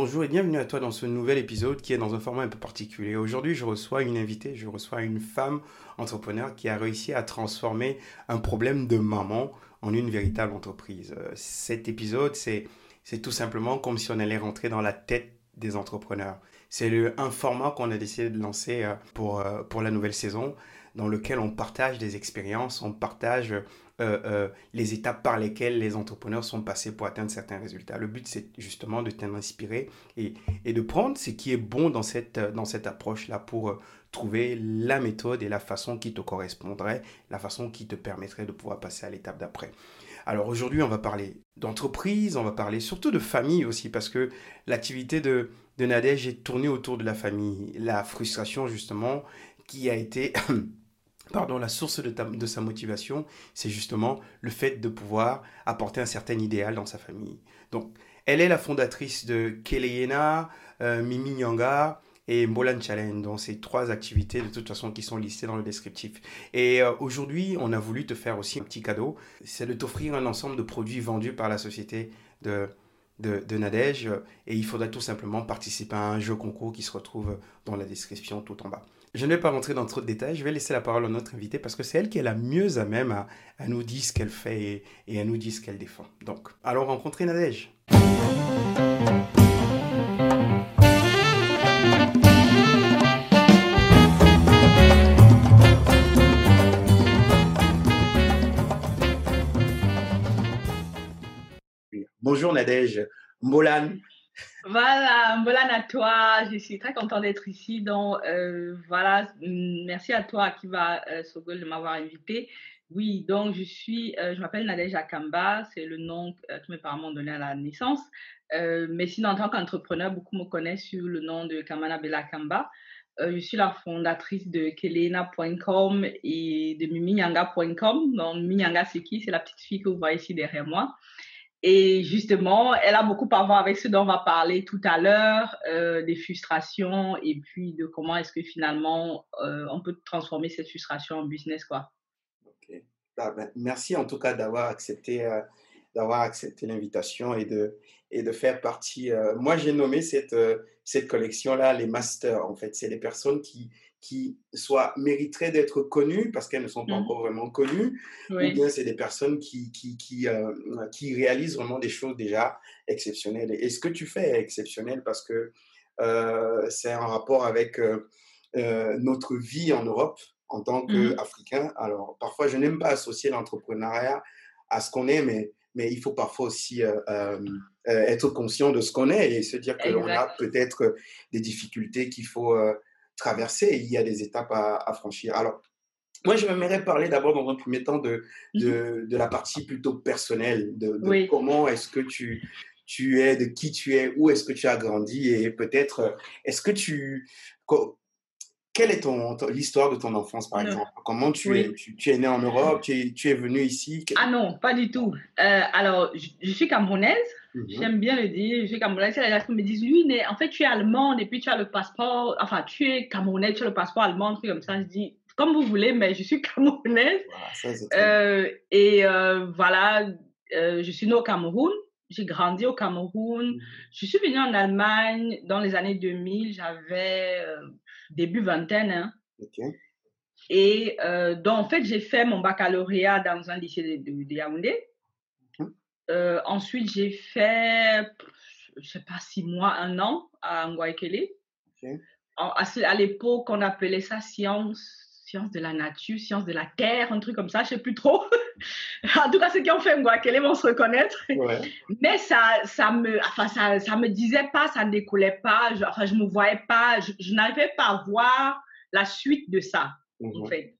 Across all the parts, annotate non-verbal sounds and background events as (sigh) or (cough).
Bonjour et bienvenue à toi dans ce nouvel épisode qui est dans un format un peu particulier. Aujourd'hui, je reçois une invitée, je reçois une femme entrepreneur qui a réussi à transformer un problème de maman en une véritable entreprise. Euh, cet épisode, c'est, tout simplement comme si on allait rentrer dans la tête des entrepreneurs. C'est un format qu'on a décidé de lancer euh, pour, euh, pour la nouvelle saison dans lequel on partage des expériences, on partage euh, euh, les étapes par lesquelles les entrepreneurs sont passés pour atteindre certains résultats. Le but, c'est justement de t'inspirer et, et, de prendre ce qui est bon dans cette, dans cette approche-là pour euh, trouver la méthode et la façon qui te correspondrait, la façon qui te permettrait de pouvoir passer à l'étape d'après. Alors aujourd'hui, on va parler d'entreprise, on va parler surtout de famille aussi, parce que l'activité de, de Nadège est tournée autour de la famille. La frustration, justement, qui a été (clears throat) pardon, la source de, sa motivation, c'est justement le fait de pouvoir apporter un certain idéal dans sa famille. Donc, elle est la fondatrice de Keleyena, euh, Mimi Nyanga et Mbolan Challenge, dont ces trois activités de toute façon qui sont listées dans le descriptif. Et euh, aujourd'hui, on a voulu te faire aussi un petit cadeau, c'est de t'offrir un ensemble de produits vendus par la société de, de, de Nadège, et il faudra tout simplement participer à un jeu concours qui se retrouve dans la description tout en bas. Je ne vais pas rentrer dans trop de détails, je vais laisser la parole à notre invitée parce que c'est elle qui est la mieux à même à, nous dire ce qu'elle fait et, et, à nous dire ce qu'elle défend. Donc, allons rencontrer Nadège. Bonjour Nadège. Molan, voilà, voilà toi. Je suis très contente d'être ici. Donc, euh, voilà, merci à toi qui va euh, Sogol de m'avoir invité. Oui, donc je suis, euh, je m'appelle Nadège Akamba, c'est le nom euh, que mes parents m'ont donné à la naissance. Mais sinon, en tant qu'entrepreneur, beaucoup me connaissent sur le nom de Kamana Bella Kamba. Je suis la fondatrice de kelena.com et de miminyanga.com. Donc, Miminyanga, c'est qui? C'est la petite fille que vous voyez ici derrière moi. Et justement, elle a beaucoup à voir avec ce dont on va parler tout à l'heure, euh, des frustrations et puis de comment est-ce que finalement euh, on peut transformer cette frustration en business, quoi. Ok. Ah, ben, merci en tout cas d'avoir accepté, euh, accepté l'invitation et de, et de faire partie. moi, j'ai nommé cette, cette collection-là les masters. En fait, c'est les personnes qui, qui soit mériteraient d'être connues parce qu'elles ne sont pas Mhm. encore vraiment connues, ou bien c'est des personnes qui, qui, qui, euh, qui réalisent vraiment des choses déjà exceptionnelles. Et ce que tu fais est exceptionnel parce que euh, c'est en rapport avec euh, notre vie en Europe en tant Mhm. qu'Africain. Alors, parfois, je n'aime pas associer l'entrepreneuriat à ce qu'on est, mais, mais il faut parfois aussi être conscient de ce qu'on est et se dire que l'on a peut-être des difficultés qu'il faut traverser et il y a des étapes à, à franchir. Alors, moi, je m'aimerais parler d'abord dans un premier temps de, de, de la partie plutôt personnelle, de, de Oui. comment est-ce que tu, tu es, de qui tu es, où est-ce que tu as grandi et peut-être, est-ce que tu... Quelle est ton, ton- l'histoire de ton enfance, par Non. exemple? Comment tu Oui. es tu, tu es né en Europe, tu es, tu es venu ici? Ah non, pas du tout. Euh, alors, je, je suis camerounaise. Mhm. J'aime bien le dire. Je suis camerounaise. Des gens me disent, oui, mais en fait, tu es allemande et puis tu as le passeport. Enfin, tu es camerounaise, tu as le passeport allemand, un truc comme ça. Je dis, comme vous voulez, mais je suis (laughs) camerounaise. Voilà, ça. Euh, et euh, voilà, euh, je suis née au Cameroun. J'ai grandi au Cameroun. Mhm. Je suis venue en Allemagne dans les années 2000. J'avais début vingtaine. Hein. Et donc, en fait, j'ai fait mon baccalauréat dans un lycée de, de, de Yaoundé. Euh, ensuite, j'ai fait, je sais pas, six mois, un an à Ngwaikele. Ok. En- À, l'époque, on appelait ça science, science de la nature, science de la terre, un truc comme ça, je sais plus trop. (laughs) en tout cas, ceux qui ont fait Ngwaikele vont se reconnaître. Ouais. Mais ça, ça me, enfin, ça, ça me disait pas, ça ne découlait pas. Je, enfin, je me voyais pas, je, je n'arrivais pas à voir la suite de ça en Mhm. fait.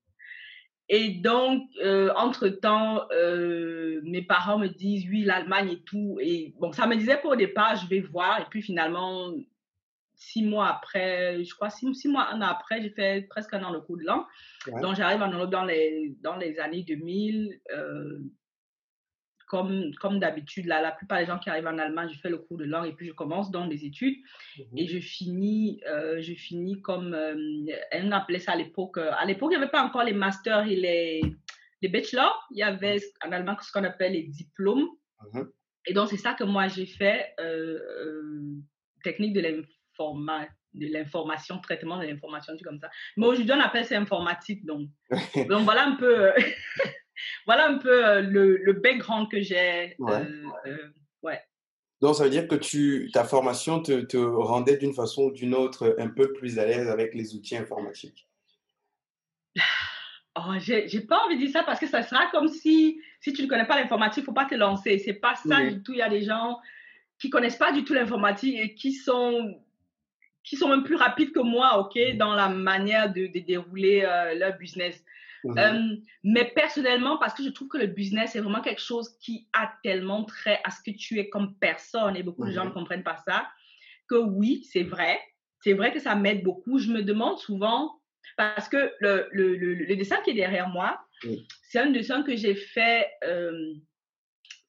Et donc, euh, entre-temps, euh, mes parents me disent, oui, l'Allemagne et tout. Et bon, ça me disait pas au départ, je vais voir. Et puis finalement, six mois après, je crois six, six mois, un an après, j'ai fait presque un an de cours de. Ouais. Donc, j'arrive en Europe dans les, dans les années 2000. euh, comme, comme d'habitude, là, la plupart des gens qui arrivent en Allemagne, je fais le cours de langue et puis je commence dans les études Mhm. et je finis, euh, je finis comme, euh, on appelait ça à l'époque, euh, à l'époque, il n'y avait pas encore les masters et les, les bachelors, il y avait en allemand ce qu'on appelle les diplômes. Mhm. Et donc, c'est ça que moi j'ai fait, euh, technique de l'information, traitement de l'information, tu comme ça. Mais aujourd'hui, on appelle ça informatique, donc. (laughs) donc voilà un peu, (laughs) voilà un peu le, le background que j'ai. Ouais. ouais. Donc, ça veut dire que tu, ta formation te, te rendait d'une façon ou d'une autre un peu plus à l'aise avec les outils informatiques? (sighs) Oh, j'ai pas envie de dire ça parce que ça sera comme si, si tu ne connais pas l'informatique, il ne faut pas te lancer. C'est pas ça du tout. Il y a des gens qui connaissent pas du tout l'informatique et qui sont, qui sont même plus rapides que moi, OK, dans la manière de, de dérouler euh, leur business. Mmh euh, mais personnellement, parce que je trouve que le business est vraiment quelque chose qui a tellement trait à ce que tu es comme personne et beaucoup de gens ne mmh comprennent pas ça, que oui, c'est vrai. C'est vrai que ça m'aide beaucoup. Je me demande souvent, parce que le, le, le, dessin qui est derrière moi, c'est un dessin que j'ai fait euh,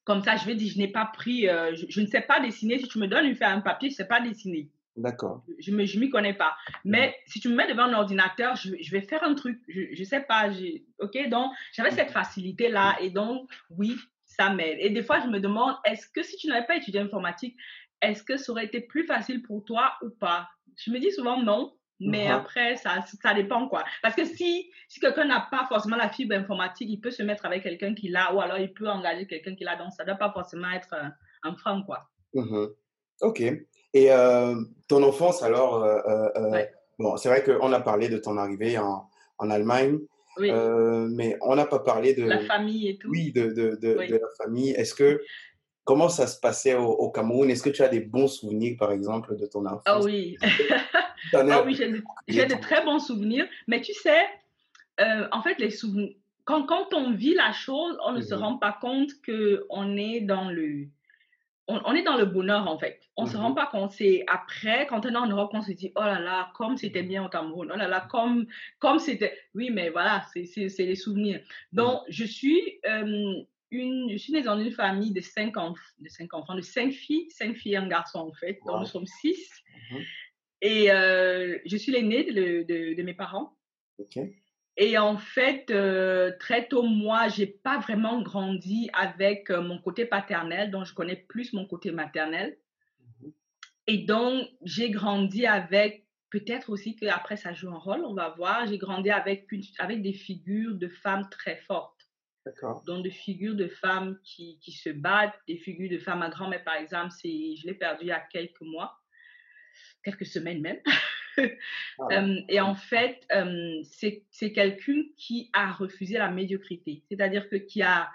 comme ça. Je vais dire, je n'ai pas pris, euh, je, ne sais pas dessiner. Si tu me donnes une feuille, un papier, je ne sais pas dessiner. D'accord. Je ne m'y connais pas. Mais si tu me mets devant un ordinateur, je, je vais faire un truc. Je ne sais pas. OK, donc j'avais cette facilité-là. Et donc, oui, ça m'aide. Et des fois, je me demande, est-ce que si tu n'avais pas étudié informatique, est-ce que ça aurait été plus facile pour toi ou pas? Je me dis souvent non. Mais uh-huh. après, ça, ça dépend quoi. Parce que si, si quelqu'un n'a pas forcément la fibre informatique, il peut se mettre avec quelqu'un qui l'a ou alors il peut engager quelqu'un qui l'a. Donc, ça ne doit pas forcément être un, frein quoi. Uh-huh. Ok. Et euh, ton enfance, alors, euh, euh, bon, c'est vrai qu'on a parlé de ton arrivée en, en Allemagne. Oui. mais on n'a pas parlé de la famille et tout. Oui, de, de, de, de la famille. Est-ce que comment ça se passait au, au Cameroun? Est-ce que tu as des bons souvenirs, par exemple, de ton enfance? (laughs) Ah oui. ah oui, j'ai de, très bons souvenirs. Mais tu sais, euh, en fait, les souvenirs, quand, quand, on vit la chose, on ne se mhm. rend pas compte qu'on est dans le... On, est dans le bonheur, en fait. On ne se rend mhm. pas compte. C'est après, quand on est en Europe, on se dit, oh là là, comme c'était bien au Cameroun. Oh là là, comme comme c'était... Oui, mais voilà, c'est les souvenirs. Donc, je suis... Euh, une, je suis née dans une famille de cinq, de cinq enfants, de cinq filles, cinq filles et un garçon en fait. Donc nous sommes six. Mhm. Et euh, je suis l'aînée de, de, de, mes parents. Et en fait, euh, très tôt, moi, j'ai pas vraiment grandi avec euh, mon côté paternel, donc je connais plus mon côté maternel. Et donc, j'ai grandi avec, peut-être aussi qu'après ça joue un rôle, on va voir, j'ai grandi avec, avec des figures de femmes très fortes. Donc, des figures de femmes qui, qui, se battent, des figures de femmes. Ma grand-mère, par exemple, je l'ai perdue il y a quelques mois quelques semaines même. (laughs) Ah euh, et en fait, euh, c'est quelqu'un qui a refusé la médiocrité, c'est-à-dire que qui a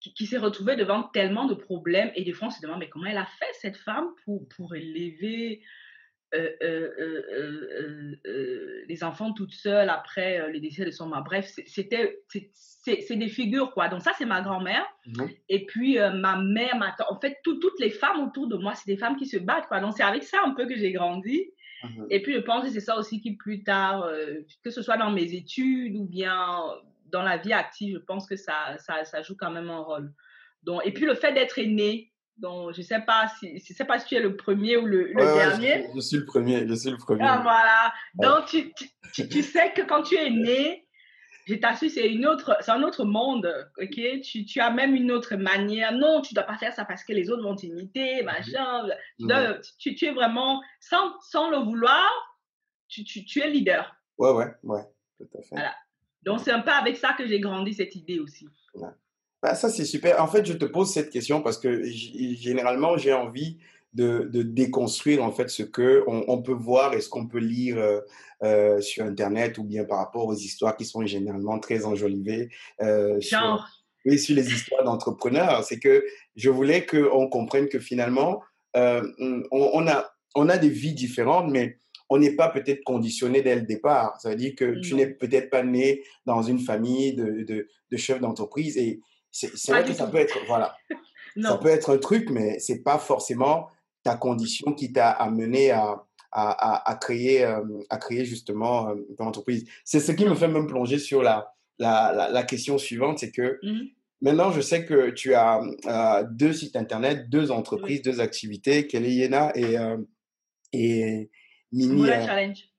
qui, s'est retrouvé devant tellement de problèmes et des fois on se demande mais comment elle a fait cette femme pour, pour élever euh, euh, euh, les enfants toutes seules après le décès de son mari? Bref, c'était c'est des figures quoi. Donc ça c'est ma grand-mère mmh et puis ma mère, ma en fait toutes les femmes autour de moi c'est des femmes qui se battent quoi. Donc c'est avec ça un peu que j'ai grandi. Mmh et puis je pense que c'est ça aussi qui plus tard, que ce soit dans mes études ou bien dans la vie active, je pense que ça, ça, ça joue quand même un rôle. Donc, et puis le fait d'être aînée, donc, je ne sais, pas si, je sais pas si tu es le premier ou le, dernier. Je, suis le premier, je suis le premier. Ah, voilà. Donc, tu, tu, tu, sais que quand tu es né, je t'assure, c'est une autre, c'est un autre monde, ok? Tu, tu, as même une autre manière. Non, tu dois pas faire ça parce que les autres vont t'imiter, mhm. machin. Tu, tu, es vraiment, sans, sans le vouloir, tu, tu, es leader. Ouais, ouais, ouais, tout à fait. Voilà. Donc, c'est un peu avec ça que j'ai grandi cette idée aussi. Ouais. Bah, ça, c'est super. En fait, je te pose cette question parce que généralement, j'ai envie de, de, déconstruire en fait ce que on, peut voir et ce qu'on peut lire euh, euh, sur Internet ou bien par rapport aux histoires qui sont généralement très enjolivées. Euh, Sur, oui, sur les histoires d'entrepreneurs. C'est que je voulais qu'on comprenne que finalement, on, a, on a des vies différentes, mais on n'est pas peut-être conditionné dès le départ. Ça veut dire que tu n'es peut-être pas né dans une famille de, de, de chefs d'entreprise et c'est vrai que ça peut être, voilà, (laughs) ça peut être un truc, mais c'est pas forcément ta condition qui t'a amené à, à, à, créer, euh, à créer justement euh, ton entreprise. C'est ce qui me fait même plonger sur la, la, la, question suivante, c'est que mmh maintenant je sais que tu as euh, deux sites internet, deux entreprises, deux activités, Kelly Yena et, et Mini. Challenge.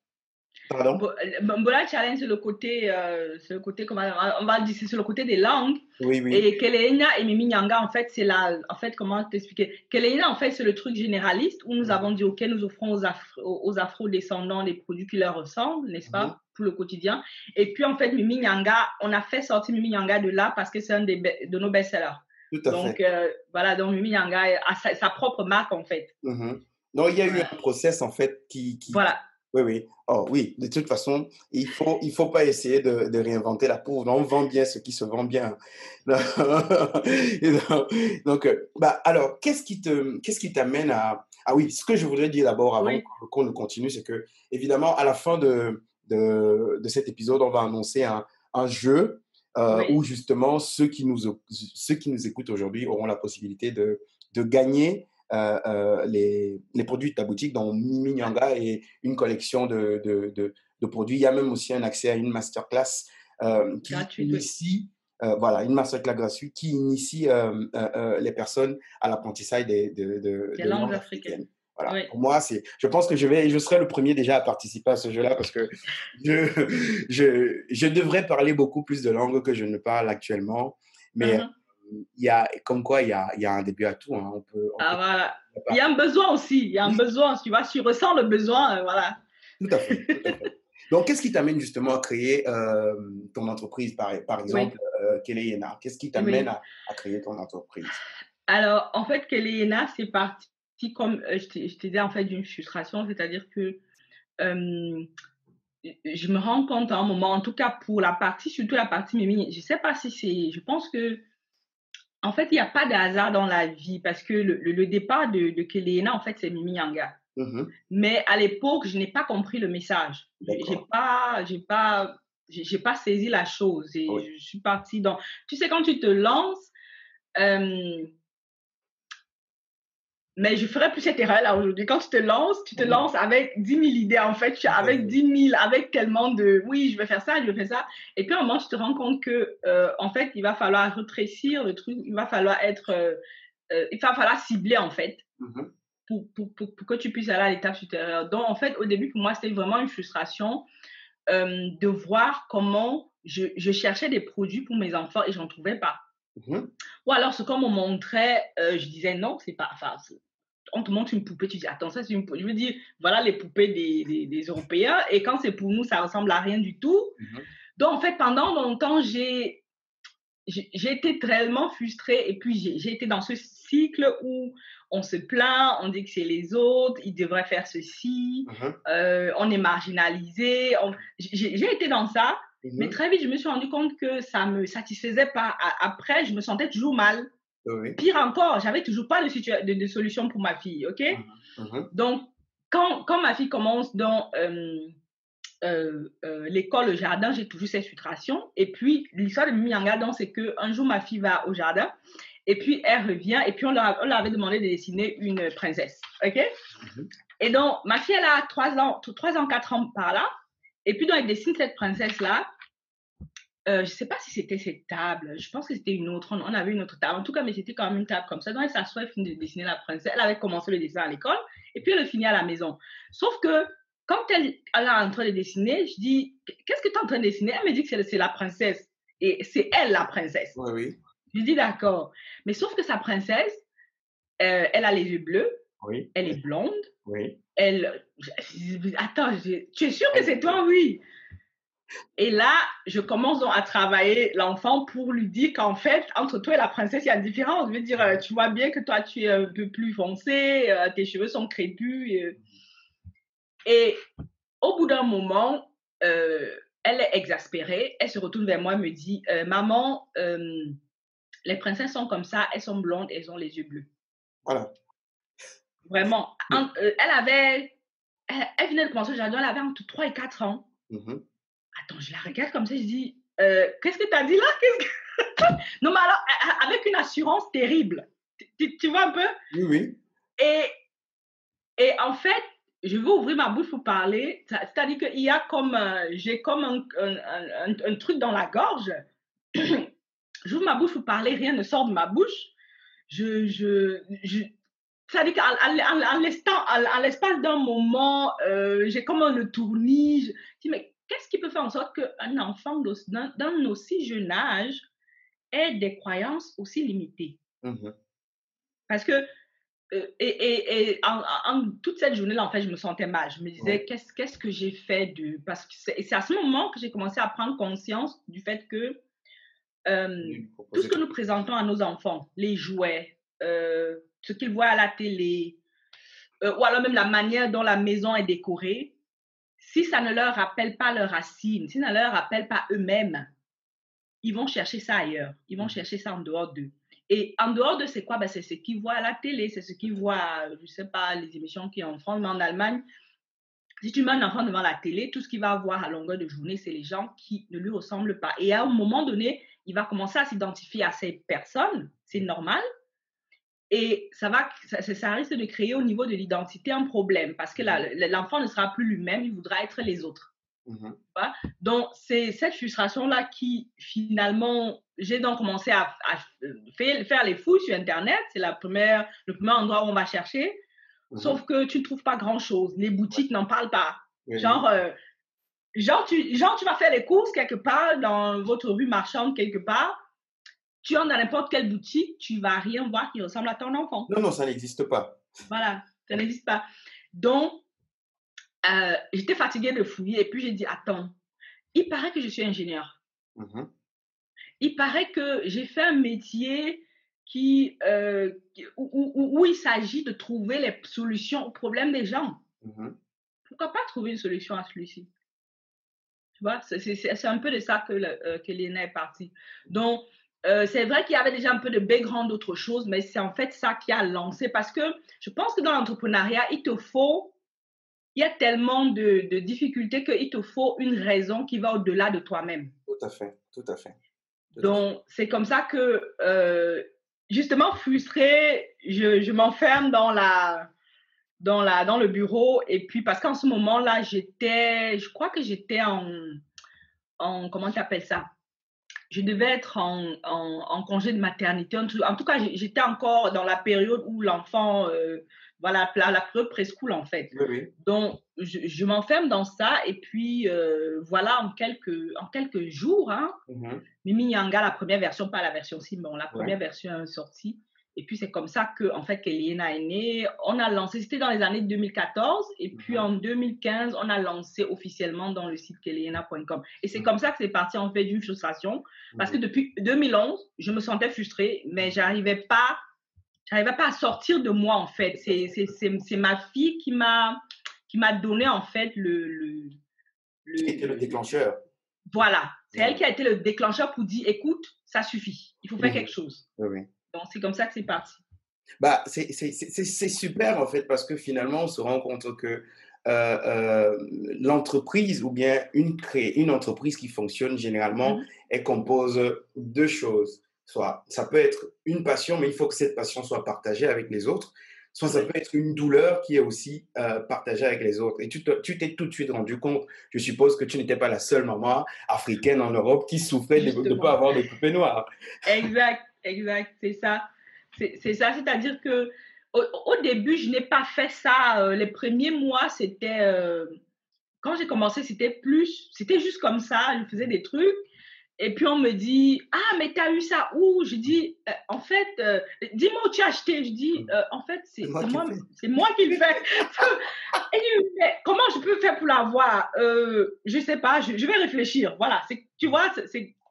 Pardon? Mbola Challenge, c'est le côté, euh, le côté, comment on va dire, c'est le côté des langues. Oui, oui. Et Keleina et Mimi Nyanga, en fait, c'est la, en fait, comment t'expliquer? Keleina, en fait, c'est le truc généraliste où nous avons dit, OK, nous offrons aux, afro, aux afro-descendants des produits qui leur ressemblent, n'est-ce pas, mhm. pour le quotidien. Et puis, en fait, Mimi Nyanga, on a fait sortir Mimi Nyanga de là parce que c'est un des, de nos best-sellers. Tout à donc, fait. Euh, voilà, donc Mimi Nyanga a sa, sa propre marque, en fait. Mhm. Non, il y a eu un process, en fait, qui... qui... Voilà oui, oui. Oh, oui, de toute façon, il ne faut, il faut pas essayer de, de, réinventer la pauvre. On vend bien ce qui se vend bien. (laughs) Donc, euh, bah, alors, qu'est-ce qui te, qu'est-ce qui t'amène à... Ah oui, ce que je voudrais dire d'abord avant qu'on ne continue, c'est que, évidemment, à la fin de, de, de, cet épisode, on va annoncer un, un jeu euh, où, justement, ceux qui nous, ceux qui nous écoutent aujourd'hui auront la possibilité de, de gagner les, les, produits de ta boutique, dont Mimi Nyanga et une collection de, de, de, produits. Il y a même aussi un accès à une masterclass euh, qui initie, voilà, une masterclass gratuite qui initie les personnes à l'apprentissage des, de, langues africaines. Voilà. Pour moi, c'est, je pense que je vais, je serai le premier déjà à participer à ce jeu-là parce que je, (laughs) je, je devrais parler beaucoup plus de langues que je ne parle actuellement. Mais uh-huh y a, comme quoi, il y a, y a un début à tout. Hein. On peut, ah, voilà. Il y a un besoin aussi. Il y a un besoin. Tu vois, tu ressens le besoin. Euh, voilà. Tout à fait. Donc, qu'est-ce qui t'amène justement à créer euh, ton entreprise, par, par exemple, oui. euh, Qu'est-ce qui t'amène à, à, créer ton entreprise? Alors, en fait, Keleyena, c'est parti comme euh, je t'ai dit, en fait, d'une frustration, c'est-à-dire que je me rends compte à un moment, en tout cas pour la partie, surtout la partie Mimi, je ne sais pas si c'est, je pense que en fait, il n'y a pas de hasard dans la vie parce que le, le, départ de, de Kelena, en fait, c'est Mimi Yanga. Mmh Mais à l'époque, je n'ai pas compris le message. J'ai pas, j'ai pas, j'ai pas saisi la chose et oui. je suis partie dans. Tu sais, quand tu te lances, euh, mais je ferais plus cette erreur-là aujourd'hui. Quand tu te lances, tu te lances avec 10 000 idées, en fait. Tu avec 10 000, avec tellement de oui, je vais faire ça, je vais faire ça. Et puis, à un moment, tu te rends compte que, euh, en fait, il va falloir rétrécir le truc, il va falloir être, euh, euh, il va falloir cibler, en fait, mm -hmm. pour, pour, pour, pour, que tu puisses aller à l'étape supérieure. Donc, en fait, au début, pour moi, c'était vraiment une frustration euh, de voir comment je, je, cherchais des produits pour mes enfants et j'en trouvais pas. Mmh. Ou alors, ce qu'on me montrait, euh, je disais non, c'est pas. Enfin, on te montre une poupée, tu dis attends, ça c'est une poupée. Je veux dire, voilà les poupées des, des, des Européens, et quand c'est pour nous, ça ressemble à rien du tout. Mmh. Donc, en fait, pendant longtemps, j'ai. J'ai été tellement frustrée et puis j'ai été dans ce cycle où on se plaint, on dit que c'est les autres, ils devraient faire ceci, mmh. euh, on est marginalisé. On... J'ai été dans ça, Mmh. Mais très vite, je me suis rendu compte que ça ne me satisfaisait pas. Après, je me sentais toujours mal. Oui. Pire encore, j'avais toujours pas de, de, de, solution pour ma fille. OK? Mmh. Donc, quand, quand ma fille commence dans euh, euh, euh, l'école, le jardin, j'ai toujours cette frustration. Et puis, l'histoire de Mimi Yanga, c'est qu'un jour, ma fille va au jardin. Et puis, elle revient. Et puis, on leur, on leur avait demandé de dessiner une princesse. OK? Mmh. Et donc, ma fille, elle a 3 ans, 3 ans, 4 ans par là. Et puis, donc, elle dessine cette princesse-là. Euh, je ne sais pas si c'était cette table. Je pense que c'était une autre. On, on, avait une autre table. En tout cas, mais c'était quand même une table comme ça. Donc, elle s'assoit, elle finit de dessiner la princesse. Elle avait commencé le dessin à l'école. Et puis, elle le finit à la maison. Sauf que, quand elle, elle est en train de dessiner, je dis, qu'est-ce que tu es en train de dessiner? Elle me dit que c'est la princesse. Et c'est elle, la princesse. Oui, oui. Je dis, d'accord. Mais sauf que sa princesse, euh, elle a les yeux bleus. Oui. Elle est blonde. Oui. Elle. Attends, tu es sûr que c'est toi? Oui. Et là, je commence donc à travailler l'enfant pour lui dire qu'en fait, entre toi et la princesse, il y a une différence. Je veux dire, euh, tu vois bien que toi, tu es un peu plus foncé, euh, tes cheveux sont crépus. Et, et au bout d'un moment, euh, elle est exaspérée. Elle se retourne vers moi et me dit euh, Maman, euh, les princesses sont comme ça, elles sont blondes, elles ont les yeux bleus. Voilà. Vraiment. En, euh, elle avait. Elle, elle, venait de commencer le jardin, elle avait entre 3 et 4 ans. Mm -hmm. Attends, je la regarde comme ça, je dis euh, Qu'est-ce que tu as dit là? Que... (laughs) Non, mais alors, avec une assurance terrible. Tu, tu vois un peu? Oui, oui. Et, et en fait, je veux ouvrir ma bouche pour parler. C'est-à-dire qu'il y a comme. Euh, J'ai comme un, un, un, un, truc dans la gorge. (clears throat) J'ouvre ma bouche pour parler, rien ne sort de ma bouche. Je. je, je c'est-à-dire qu'en l'espace d'un moment, euh, j'ai comme un. Je dis, mais qu'est-ce qui peut faire en sorte qu'un enfant d'un aussi jeune âge ait des croyances aussi limitées? Mmh Parce que, euh, et, et, en, toute cette journée-là, en fait, je me sentais mal. Je me disais, qu'est-ce, qu'est-ce que j'ai fait de. Parce que c'est, à ce moment que j'ai commencé à prendre conscience du fait que euh, tout ce que nous présentons à nos enfants, les jouets, euh, ce qu'ils voient à la télé, euh, ou alors même la manière dont la maison est décorée, si ça ne leur rappelle pas leurs racines, si ça ne leur rappelle pas eux-mêmes, ils vont chercher ça ailleurs. Ils vont mmh. chercher ça en dehors d'eux. Et en dehors de c'est quoi? Ben C'est ce qu'ils voient à la télé, c'est ce qu'ils voient, je ne sais pas, les émissions qui en France, mais en Allemagne. Si tu mets un enfant devant la télé, tout ce qu'il va voir à longueur de journée, c'est les gens qui ne lui ressemblent pas. Et à un moment donné, il va commencer à s'identifier à ces personnes, c'est normal, et ça, va, ça, risque de créer au niveau de l'identité un problème parce que mmh l'enfant ne sera plus lui-même, il voudra être les autres. Mmh donc, c'est cette frustration-là qui, finalement, j'ai donc commencé à, faire, les fouilles sur Internet. C'est la première, le premier endroit où on va chercher. Mmh Sauf que tu ne trouves pas grand-chose. Les boutiques n'en parlent pas. Genre, euh, genre, tu, genre, tu vas faire les courses quelque part dans votre rue marchande quelque part tu entres dans n'importe quelle boutique, tu vas rien voir qui ressemble à ton enfant. Non, non, ça n'existe pas. Voilà, ça n'existe pas. Donc, euh, j'étais fatiguée de fouiller et puis j'ai dit, attends, il paraît que je suis ingénieur. Mm-hmm. Il paraît que j'ai fait un métier qui, euh, où, il s'agit de trouver les solutions aux problèmes des gens. Mm-hmm. Pourquoi pas trouver une solution à celui-ci? Tu vois, c'est un peu de ça que, euh, que est partie. Donc, euh, c'est vrai qu'il y avait déjà un peu de background d'autre chose, mais c'est en fait ça qui a lancé parce que je pense que dans l'entrepreneuriat, il te faut, il y a tellement de, de difficultés qu'il te faut une raison qui va au-delà de toi-même. Tout à fait, tout à fait. Donc, c'est comme ça que, euh, justement, frustrée, je, je m'enferme dans la, dans, la, dans le bureau. Et puis, parce qu'en ce moment-là, j'étais, je crois que j'étais en, en, comment tu appelles ça? Je devais être en, en, congé de maternité. En tout, cas, j'étais encore dans la période où l'enfant, euh, voilà, la, période preschool en fait. Donc, je, m'enferme dans ça et puis euh, voilà, en quelques, en quelques jours, hein, mm-hmm. Mimi Nyanga, la première version, pas la version Simon, la première version sortie. Et puis, c'est comme ça que, en fait, est née. On a lancé, c'était dans les années 2014. Et puis, mhm. en 2015, on a lancé officiellement dans le site kéliena.com. Et c'est mhm. comme ça que c'est parti, en fait, d'une frustration. Parce que mhm. depuis 2011, je me sentais frustrée, mais j'arrivais pas, j'arrivais pas à sortir de moi, en fait. C'est ma fille qui m'a, qui m'a donné, en fait, le, le, le qui était le déclencheur. Voilà. C'est elle qui a été le déclencheur pour dire, écoute, ça suffit. Il faut faire quelque chose. Oui, oui. Donc, c'est comme ça que c'est parti. Bah, c'est super en fait parce que finalement, on se rend compte que euh, euh, l'entreprise ou bien une, une entreprise qui fonctionne généralement, mmh elle compose deux choses. Soit ça peut être une passion, mais il faut que cette passion soit partagée avec les autres. Soit ça peut être une douleur qui est aussi euh, partagée avec les autres. Et tu t'es tout de suite rendu compte, je suppose que tu n'étais pas la seule maman africaine en Europe qui souffrait de ne pas avoir de poupées noires. Exact. Exact, c'est ça. C'est ça, c'est-à-dire que au, début, je n'ai pas fait ça. Euh, les premiers mois, c'était. Euh, quand j'ai commencé, c'était plus. C'était juste comme ça. Je faisais des trucs. Et puis on me dit Ah, mais tu as eu ça où? Je dis euh, En fait, dis-moi où tu as acheté. Je dis En fait, c'est moi, moi, qui le fais. (laughs) Et mais comment je peux faire pour l'avoir Je ne sais pas, je, je, vais réfléchir. Voilà, tu vois,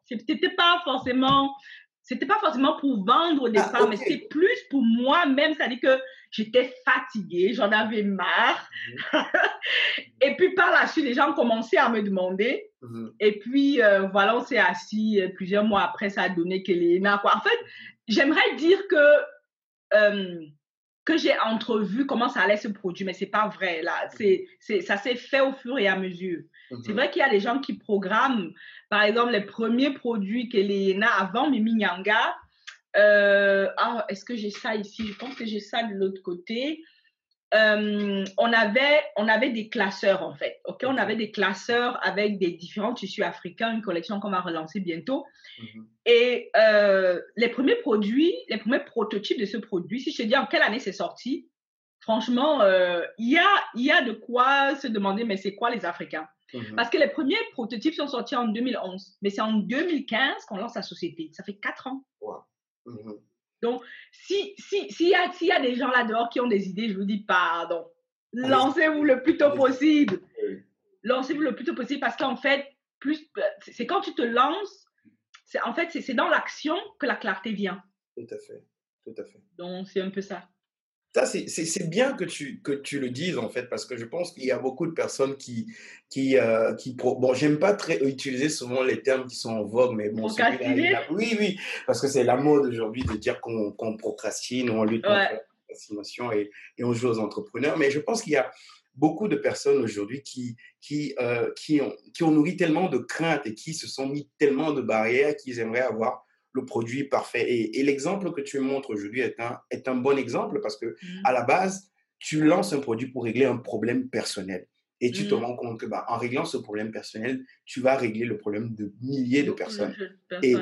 c'était pas forcément c'était pas forcément pour vendre des ah, mais c'était plus pour moi-même. C'est-à-dire que j'étais fatiguée, j'en avais marre. Mhm. (laughs) et puis par la suite, les gens ont commencé à me demander. Mhm. Et puis euh, voilà, on s'est assis euh, plusieurs mois après, ça a donné Kelena. Quoi. En fait, j'aimerais dire que, euh, que j'ai entrevu comment ça allait se produire, mais c'est pas vrai. Là. C'est, ça s'est fait au fur et à mesure. C'est mhm. vrai qu'il y a des gens qui programment par exemple, les premiers produits qu'Elena avant Mimi Nyanga. Euh, ah, est-ce que j'ai ça ici? Je pense que j'ai ça de l'autre côté. Euh, on, avait, on avait des classeurs en fait. ok? On avait des classeurs avec des différents tissus africains, une collection qu'on va relancer bientôt. Mhm. Et euh, les premiers produits, les premiers prototypes de ce produit, si je te dis en quelle année c'est sorti, franchement, euh, il y, a, y a de quoi se demander, mais c'est quoi les Africains? Mhm. Parce que les premiers prototypes sont sortis en 2011, mais c'est en 2015 qu'on lance la société. Ça fait quatre ans. Donc, s'il si, si y, a, y a des gens là dehors qui ont des idées, je vous dis pardon. Lancez-vous le plus tôt possible. Lancez-vous le plus tôt possible parce qu'en fait, plus c'est quand tu te lances, en fait, c'est dans l'action que la clarté vient. Tout à fait. Tout à fait. Donc, c'est un peu ça. Ça, c'est bien que tu, que tu le dises, en fait, parce que je pense qu'il y a beaucoup de personnes qui... qui, euh, qui bon, j'aime pas très utiliser souvent les termes qui sont en vogue, mais bon... oui, oui, parce que c'est la mode aujourd'hui de dire qu'on procrastine ou on lutte contre la procrastination et, et on joue aux entrepreneurs. Mais je pense qu'il y a beaucoup de personnes aujourd'hui qui, qui, euh, qui, ont, qui ont nourri tellement de craintes et qui se sont mis tellement de barrières qu'ils aimeraient avoir le produit parfait. Et, l'exemple que tu montres aujourd'hui est un, est un bon exemple parce que mmh. à la base, tu lances un produit pour régler un problème personnel. Et tu te mmh. rends compte que bah, en réglant ce problème personnel, tu vas régler le problème de milliers de personnes. et,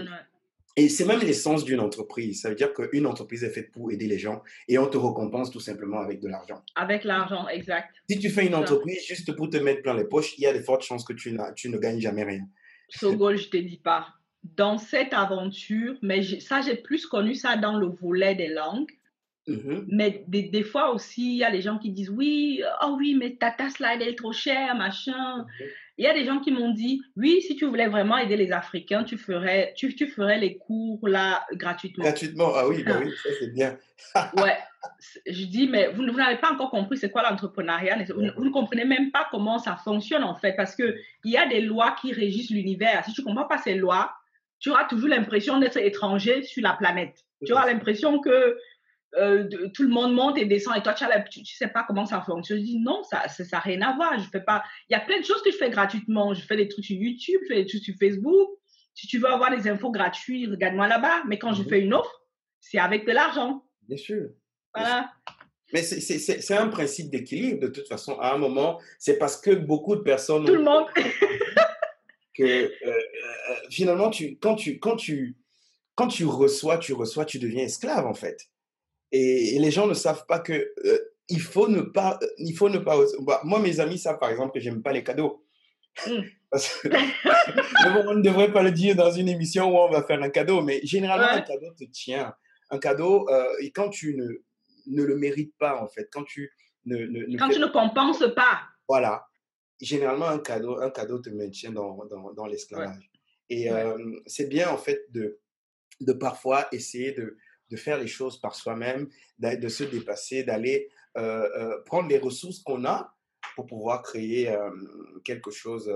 et c'est même l'essence d'une entreprise. Ça veut dire qu'une entreprise est faite pour aider les gens et on te récompense tout simplement avec de l'argent. Avec l'argent, exact. Si tu fais une entreprise juste pour te mettre plein les poches, il y a de fortes chances que tu, tu ne gagnes jamais rien. Sogol, je ne te dis pas dans cette aventure, mais ça, j'ai plus connu ça dans le volet des langues. Mm-hmm. Mais des, des, fois aussi, il y a des gens qui disent oui, oh oui, mais ta tasse là, elle est trop chère, machin. Mm-hmm. Il y a des gens qui m'ont dit oui, si tu voulais vraiment aider les Africains, tu ferais, tu, tu ferais les cours là gratuitement. Gratuitement, ah oui, bah oui, ça c'est bien. (laughs) ouais, je dis, mais vous, vous n'avez pas encore compris c'est quoi l'entrepreneuriat. Vous, vous, ne comprenez même pas comment ça fonctionne en fait, parce qu'il y a des lois qui régissent l'univers. Si tu ne comprends pas ces lois, tu auras toujours l'impression d'être étranger sur la planète. Tu auras l'impression que euh, tout le monde monte et descend et toi, tu ne sais pas comment ça fonctionne. Je dis non, ça n'a rien à voir. Je fais pas. Il y a plein de choses que je fais gratuitement. Je fais des trucs sur YouTube, je fais des trucs sur Facebook. Si tu veux avoir des infos gratuites, regarde-moi là-bas. Mais quand je mhm. fais une offre, c'est avec de l'argent. Bien sûr. Voilà. Mais c'est un principe d'équilibre de toute façon. À un moment, c'est parce que beaucoup de personnes. Tout le monde. (laughs) que euh, euh, finalement, tu, quand, tu, quand, tu, quand tu reçois, tu reçois, tu deviens esclave en fait. Et, les gens ne savent pas que euh, il faut ne pas, il faut ne pas. Bah, moi, mes amis savent par exemple que j'aime pas les cadeaux. (laughs) Hmm. (laughs) on ne devrait pas le dire dans une émission où on va faire un cadeau, mais généralement, un cadeau te tient. Un cadeau, et quand tu ne, ne le mérites pas, en fait, quand tu ne. ne quand tu ne compenses pas. Voilà généralement, un cadeau, un cadeau te maintient dans, dans, dans l'esclavage. Et c'est bien, en fait, de, de parfois essayer de, de faire les choses par soi-même, de, se dépasser, d'aller prendre les ressources qu'on a pour pouvoir créer quelque chose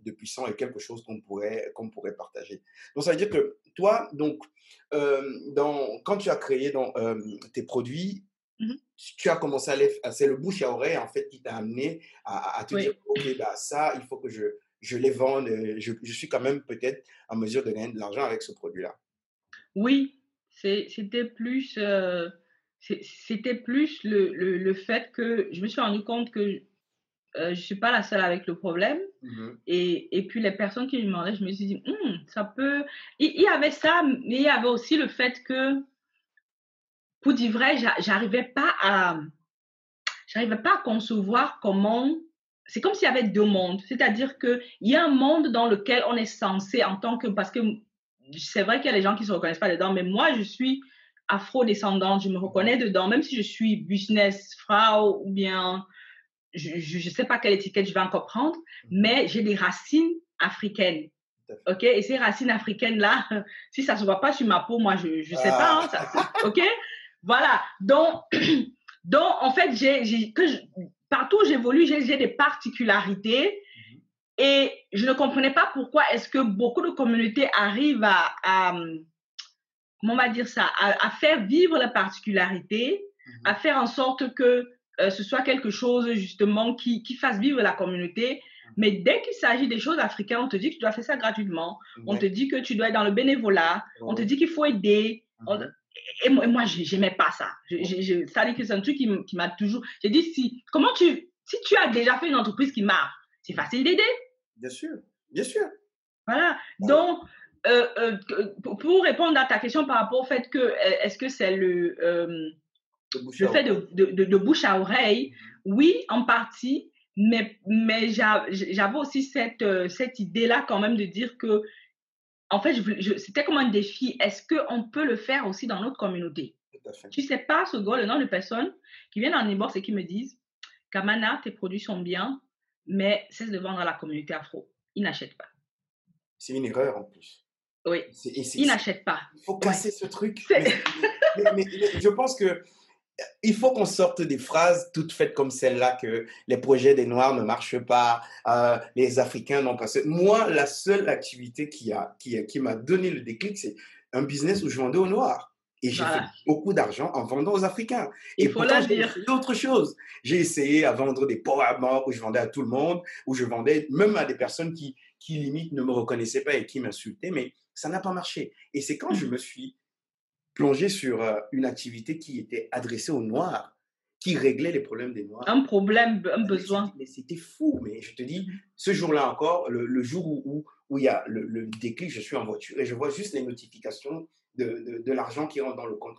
de puissant et quelque chose qu'on pourrait, qu'on pourrait partager. Donc, ça veut dire que toi, donc, dans, quand tu as créé dans, tes produits, Mmh tu as commencé à aller, c'est le bouche à oreille en fait qui t'a amené à, te dire, ok, bah, ça, il faut que je, je les vende, euh, je, je suis quand même peut-être en mesure de gagner de l'argent avec ce produit-là. Oui, c'était plus, euh, c'était plus le, le, fait que je me suis rendu compte que euh, je ne suis pas la seule avec le problème. Mmh et, et, puis les personnes qui me demandaient, je me suis dit, «Hum, ça peut. il, y avait ça, mais il y avait aussi le fait que pour dire vrai, j'arrivais pas à, j'arrivais pas à concevoir comment, c'est comme s'il y avait deux mondes. C'est-à-dire qu'il y a un monde dans lequel on est censé, en tant que, parce que c'est vrai qu'il y a des gens qui se reconnaissent pas dedans, mais moi, je suis afro-descendante, je me reconnais dedans, même si je suis business frau ou bien je ne sais pas quelle étiquette je vais encore prendre, mais j'ai des racines africaines. OK? Et ces racines africaines-là, (laughs) si ça ne se voit pas sur ma peau, moi, je ne sais pas. Hein, ça, OK? Voilà. Donc, (clears throat) donc en fait, j'ai, que partout où j'évolue, j'ai, des particularités. Mhm. Et je ne comprenais pas pourquoi est-ce que beaucoup de communautés arrivent à, comment on va dire ça, à, faire vivre la particularité, mhm. à faire en sorte que euh, ce soit quelque chose justement qui, qui fasse vivre la communauté. Mhm. Mais dès qu'il s'agit des choses africaines, on te dit que tu dois faire ça gratuitement. On te dit que tu dois être dans le bénévolat. On te dit qu'il faut aider et moi, moi j'aimais pas ça. Je, ça dit que c'est un truc qui m'a toujours. J'ai dit si comment tu si tu as déjà fait une entreprise qui marche, c'est facile d'aider. Bien sûr, bien sûr. Voilà. Donc euh, euh, pour répondre à ta question par rapport au fait que est-ce que c'est le le fait de, de, de, bouche à oreille, mhm. oui, en partie, mais, mais j'avais aussi cette, euh, cette idée-là quand même de dire que, en fait, c'était comme un défi. Est-ce qu'on peut le faire aussi dans notre communauté? Tu sais pas, ce gars, le nom de personnes qui viennent en inbox et qui me disent, Kamana, tes produits sont bien, mais cesse de vendre à la communauté afro. Ils n'achètent pas. C'est une erreur en plus. Oui. Ils n'achètent pas. Il faut casser ce truc. mais, je pense que il faut qu'on sorte des phrases toutes faites comme celle-là que les projets des Noirs ne marchent pas, euh, les Africains n'ont pas. Moi, la seule activité qui a qui, qui m'a donné le déclic, c'est un business où je vendais aux Noirs. Et j'ai fait beaucoup d'argent en vendant aux Africains. Il et faut la dire. D'autres choses. J'ai essayé à vendre des power où je vendais à tout le monde, où je vendais même à des personnes qui, qui limite ne me reconnaissaient pas et qui m'insultaient, mais ça n'a pas marché. Et c'est quand je me suis plongé sur euh, une activité qui était adressée aux Noirs, qui réglait les problèmes des Noirs. Un problème, un besoin. Mais c'était fou. Mais je te dis, ce jour-là encore, le, jour où, où, il y a le, déclic, je suis en voiture et je vois juste les notifications de, de, l'argent qui rentre dans le compte.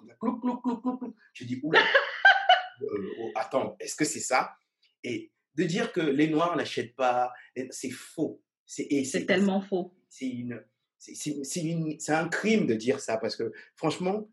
Je dis, oula, (laughs) euh, oh, attends, est-ce que c'est ça? Et de dire que les Noirs n'achètent pas, c'est faux. C'est tellement faux. C'est une, c'est un crime de dire ça parce que franchement,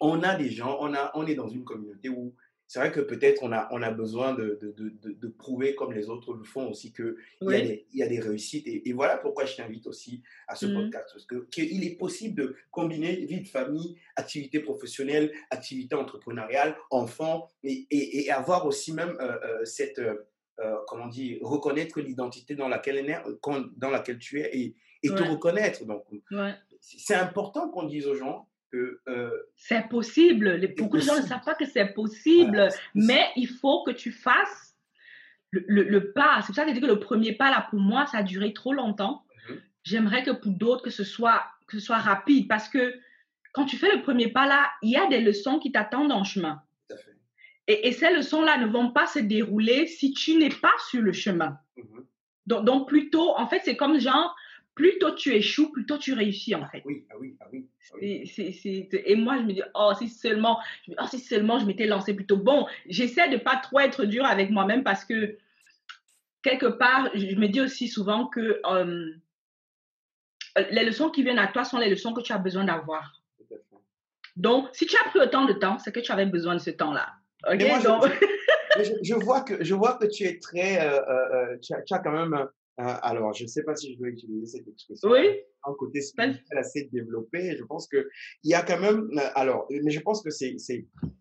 on a des gens, on, a, on est dans une communauté où c'est vrai que peut-être on a, on a besoin de, de, de, de, prouver, comme les autres le font aussi, qu'il il y, a des réussites. Et, voilà pourquoi je t'invite aussi à ce mmh. podcast. Parce qu'il est possible de combiner vie de famille, activité professionnelle, activité entrepreneuriale, enfant, et, et, avoir aussi même euh, euh, cette, euh, comment dire, reconnaître l'identité dans laquelle, dans laquelle tu es et, et te reconnaître. Donc, c'est important qu'on dise aux gens que. Euh, c'est possible. Les, beaucoup de gens ne savent pas que c'est possible, mais il faut que tu fasses le, le, pas. C'est pour ça que je dis que le premier pas, là, pour moi, ça a duré trop longtemps. Mhm. J'aimerais que pour d'autres, que, ce soit, que ce soit rapide parce que quand tu fais le premier pas, là, il y a des leçons qui t'attendent en chemin. Et, et, ces leçons-là ne vont pas se dérouler si tu n'es pas sur le chemin. Mhm. Donc, donc, plutôt, en fait, c'est comme genre, plus tôt tu échoues, plus tôt tu réussis en fait. Oui, ah oui, ah oui. Ah et moi, je me dis, oh, si seulement, oh, si seulement je m'étais lancé plutôt. Bon, j'essaie de pas trop être dur avec moi-même parce que quelque part, je me dis aussi souvent que euh, les leçons qui viennent à toi sont les leçons que tu as besoin d'avoir. Donc, si tu as pris autant de temps, c'est que tu avais besoin de ce temps-là. (laughs) je, vois que, je vois que tu es très. Euh, euh, tu, as, tu, as, quand même alors, je ne sais pas si je dois utiliser cette expression. Oui. Un côté spirituel assez développé. Je pense qu'il y a quand même. Euh, alors, mais je pense que c'est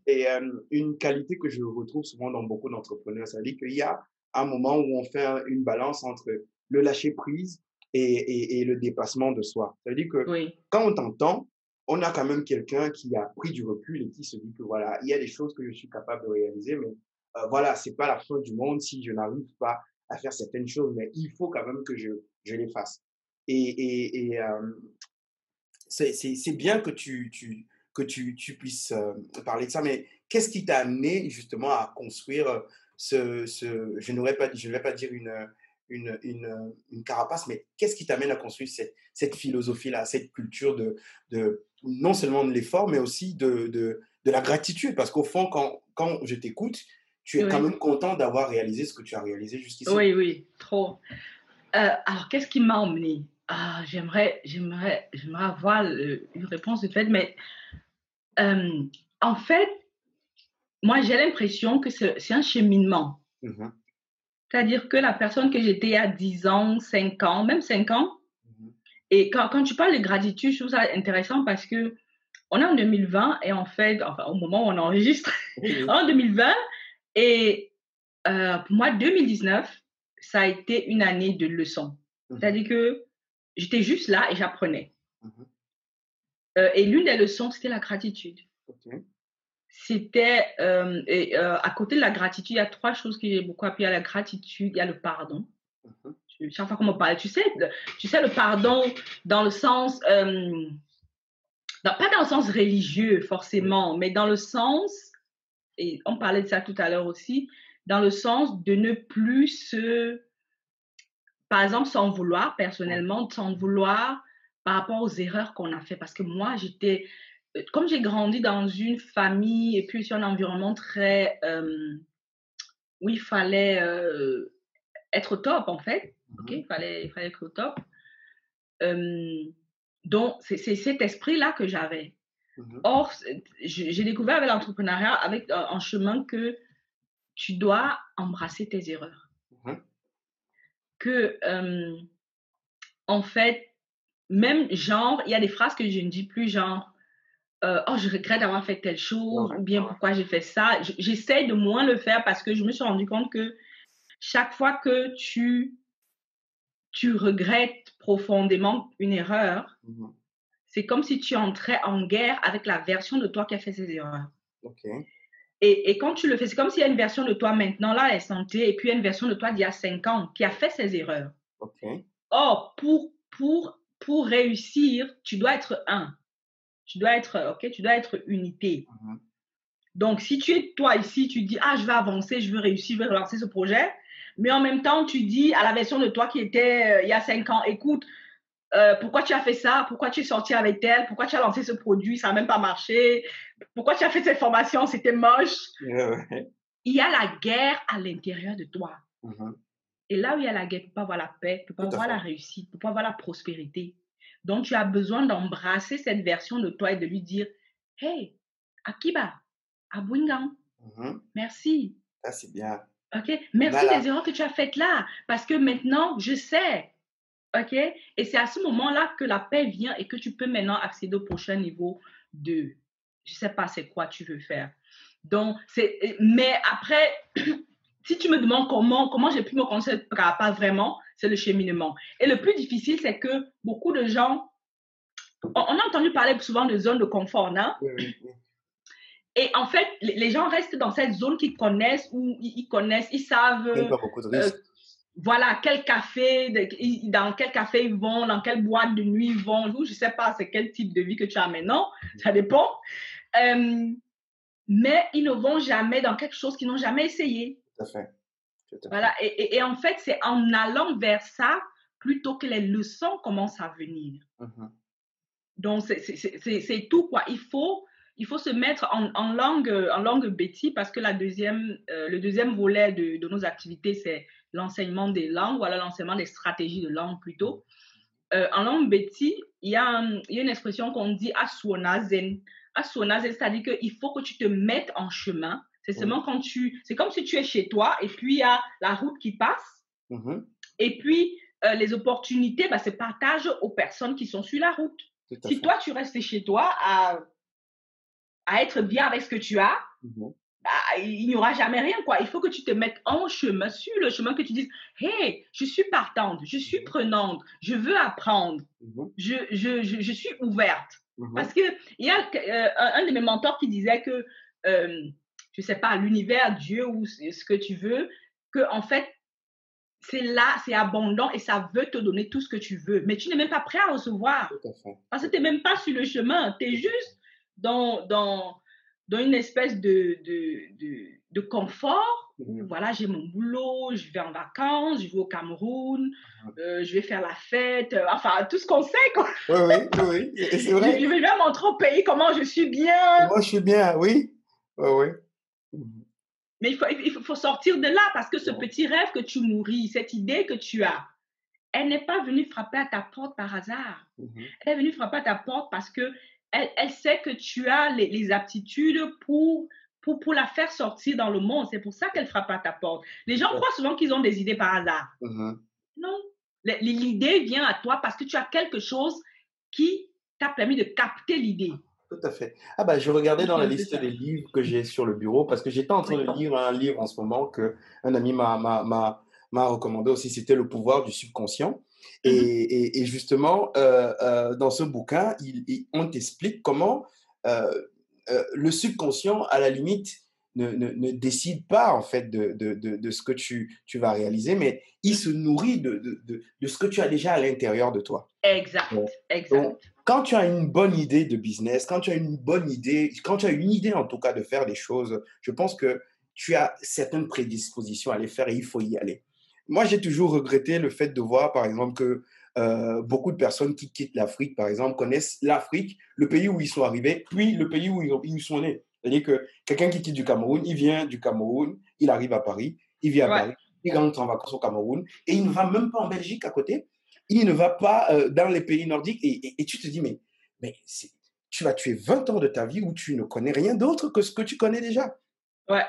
euh, une qualité que je retrouve souvent dans beaucoup d'entrepreneurs. Ça veut dire qu'il y a un moment où on fait une balance entre le lâcher prise et, et, le dépassement de soi. Ça veut dire que quand on t'entend, on a quand même quelqu'un qui a pris du recul et qui se dit que voilà, il y a des choses que je suis capable de réaliser, mais euh, voilà, c'est pas la fin du monde si je n'arrive pas à faire certaines choses, mais il faut quand même que je, je les fasse. Et, et, euh, c'est bien que tu, tu que tu, tu puisses euh, parler de ça, mais qu'est-ce qui t'a amené justement à construire euh, ce, ce je ne vais pas dire une, une, une, une carapace, mais qu'est-ce qui t'amène à construire cette, cette philosophie-là, cette culture de, de non seulement de l'effort, mais aussi de, de, de la gratitude, parce qu'au fond, quand, quand je t'écoute, tu es quand même content d'avoir réalisé ce que tu as réalisé jusqu'ici. Oui, oui, trop. Euh, alors, qu'est-ce qui m'a emmené? Ah, J'aimerais j'aimerais, j'aimerais avoir une réponse de fait, mais euh, en fait, moi, j'ai l'impression que c'est un cheminement. Mmh C'est-à-dire que la personne que j'étais à 10 ans, 5 ans, même 5 ans, mmh et quand, quand, tu parles de gratitude, je trouve ça intéressant parce que on est en 2020 et en fait, enfin, au moment où on enregistre, (laughs) en 2020, et euh, pour moi, 2019, ça a été une année de leçons. Mmh C'est-à-dire que j'étais juste là et j'apprenais. Mmh euh, et l'une des leçons, c'était la gratitude. C'était, euh, et, à côté de la gratitude, il y a trois choses que j'ai beaucoup appris à la gratitude. Il y a le pardon. Mmh chaque fois qu'on me parle, tu sais, tu sais, le pardon dans le sens, pas dans le sens religieux forcément, mais dans le sens et on parlait de ça tout à l'heure aussi, dans le sens de ne plus se, par exemple, s'en vouloir personnellement, s'en vouloir par rapport aux erreurs qu'on a fait. Parce que moi, j'étais, comme j'ai grandi dans une famille et puis sur un environnement très où il fallait être au top en fait, ok, il fallait, il fallait être au top. donc c'est cet esprit-là que j'avais. Mmh Or, j'ai découvert avec l'entrepreneuriat, avec un chemin que tu dois embrasser tes erreurs. Mmh que, en fait, même genre, il y a des phrases que je ne dis plus, genre, oh, je regrette d'avoir fait telle chose, ou bien pourquoi j'ai fait ça? J'essaie de moins le faire parce que je me suis rendu compte que chaque fois que tu, tu regrettes profondément une erreur, mmh c'est comme si tu entrais en guerre avec la version de toi qui a fait ces erreurs. Et, et, quand tu le fais, c'est comme s'il y a une version de toi maintenant, là, elle est santé, et puis il y a une version de toi d'il y a cinq ans qui a fait ces erreurs. Or, pour, pour, pour réussir, tu dois être un. Tu dois être, ok, tu dois être unité. Mmh Donc, si tu es toi ici, tu dis, ah, je vais avancer, je veux réussir, je veux relancer ce projet, mais en même temps, tu dis à la version de toi qui était euh, il y a cinq ans, écoute, euh, pourquoi tu as fait ça, pourquoi tu es sorti avec elle, pourquoi tu as lancé ce produit, ça n'a même pas marché, pourquoi tu as fait cette formation, c'était moche. Il y a la guerre à l'intérieur de toi. Mm-hmm. Et là où il y a la guerre, tu ne peux pas voir la paix, tu ne peux pas voir la réussite, tu ne peux pas voir la prospérité. Donc, tu as besoin d'embrasser cette version de toi et de lui dire, hey, Akiba, Abwingang, mm-hmm. merci. Ça, c'est bien. OK? Merci des erreurs que tu as faites là, parce que maintenant, je sais. OK? Et c'est à ce moment-là que la paix vient et que tu peux maintenant accéder au prochain niveau de, je sais pas c'est quoi tu veux faire. Donc, c'est, mais après, (clears throat) si tu me demandes comment, comment j'ai pu me concentrer, pas vraiment, c'est le cheminement. Et le plus difficile, c'est que beaucoup de gens, on, a entendu parler souvent de zone de confort, non? Oui, oui, oui. Et en fait, les gens restent dans cette zone qu'ils connaissent, où ils connaissent, ils savent. Euh, voilà, quel café, dans quel café ils vont, dans quelle boîte de nuit ils vont. Je ne sais pas c'est quel type de vie que tu as maintenant, ça dépend. Euh, mais ils ne vont jamais dans quelque chose qu'ils n'ont jamais essayé. Tout à fait. Voilà, et, et, en fait, c'est en allant vers ça, plutôt que les leçons commencent à venir. Mm-hmm. Donc, c'est tout, quoi. Il faut il faut se mettre en, langue, en langue parce que la deuxième, euh, le deuxième volet de, de nos activités, c'est l'enseignement des langues, voilà l'enseignement des stratégies de langue plutôt. Euh, en langue Betty, il y, a, il y a une expression qu'on dit aswonazen. Aswonazen, c'est-à-dire qu'il faut que tu te mettes en chemin. C'est seulement quand tu. C'est comme si tu es chez toi et puis il y a la route qui passe. Mm-hmm. Et puis euh, les opportunités bah, se partagent aux personnes qui sont sur la route. Si toi, tu restes chez toi à à être bien avec ce que tu as, mmh bah, il n'y aura jamais rien. quoi. Il faut que tu te mettes en chemin, sur le chemin, que tu dises, hey, je suis partante, je suis mmh prenante, je veux apprendre, mmh je, je, je, suis ouverte. Parce qu'il y a euh, un de mes mentors qui disait que, euh, je ne sais pas, l'univers, Dieu ou ce que tu veux, que en fait, c'est là, c'est abondant et ça veut te donner tout ce que tu veux. Mais tu n'es même pas prêt à recevoir. Parce que tu n'es même pas sur le chemin. Tu es juste dans, dans, dans une espèce de, de, de, confort. Mhm. Voilà, j'ai mon boulot, je vais en vacances, je vais au Cameroun, mhm. euh, je vais faire la fête, euh, enfin, tout ce qu'on sait, quoi. Oui, oui, oui, c'est vrai. Je, vais bien montrer au pays comment je suis bien. Moi, je suis bien, oui. Oui, oui. Mhm. Mais il faut, il faut sortir de là parce que ce petit rêve que tu nourris, cette idée que tu as, elle n'est pas venue frapper à ta porte par hasard. Elle est venue frapper à ta porte parce que elle, sait que tu as les, aptitudes pour, pour, pour, la faire sortir dans le monde. C'est pour ça qu'elle frappe à ta porte. Les gens croient souvent qu'ils ont des idées par hasard. Mm-hmm. Non. L'idée vient à toi parce que tu as quelque chose qui t'a permis de capter l'idée. Tout à fait. Ah bah, je regardais dans la liste des livres que j'ai sur le bureau parce que j'étais en train de lire un livre en ce moment que un ami m'a recommandé aussi. C'était Le pouvoir du subconscient. Mmh et, justement, euh, euh, dans ce bouquin, on t'explique comment euh, le subconscient, à la limite, ne, décide pas en fait de, ce que tu, vas réaliser, mais il se nourrit de, ce que tu as déjà à l'intérieur de toi. Exact, exact. quand tu as une bonne idée de business, quand tu as une bonne idée, quand tu as une idée en tout cas de faire des choses, je pense que tu as certaines prédispositions à les faire et il faut y aller moi, j'ai toujours regretté le fait de voir, par exemple, que euh, beaucoup de personnes qui quittent l'Afrique, par exemple, connaissent l'Afrique, le pays où ils sont arrivés, puis le pays où ils, sont nés. C'est-à-dire que quelqu'un qui quitte du Cameroun, il vient du Cameroun, il arrive à Paris, il vient à Paris, il rentre en vacances au Cameroun, et il ne va même pas en Belgique à côté, il ne va pas euh, dans les pays nordiques, et, et, tu te dis, mais, mais tu vas tuer 20 ans de ta vie où tu ne connais rien d'autre que ce que tu connais déjà. Ouais.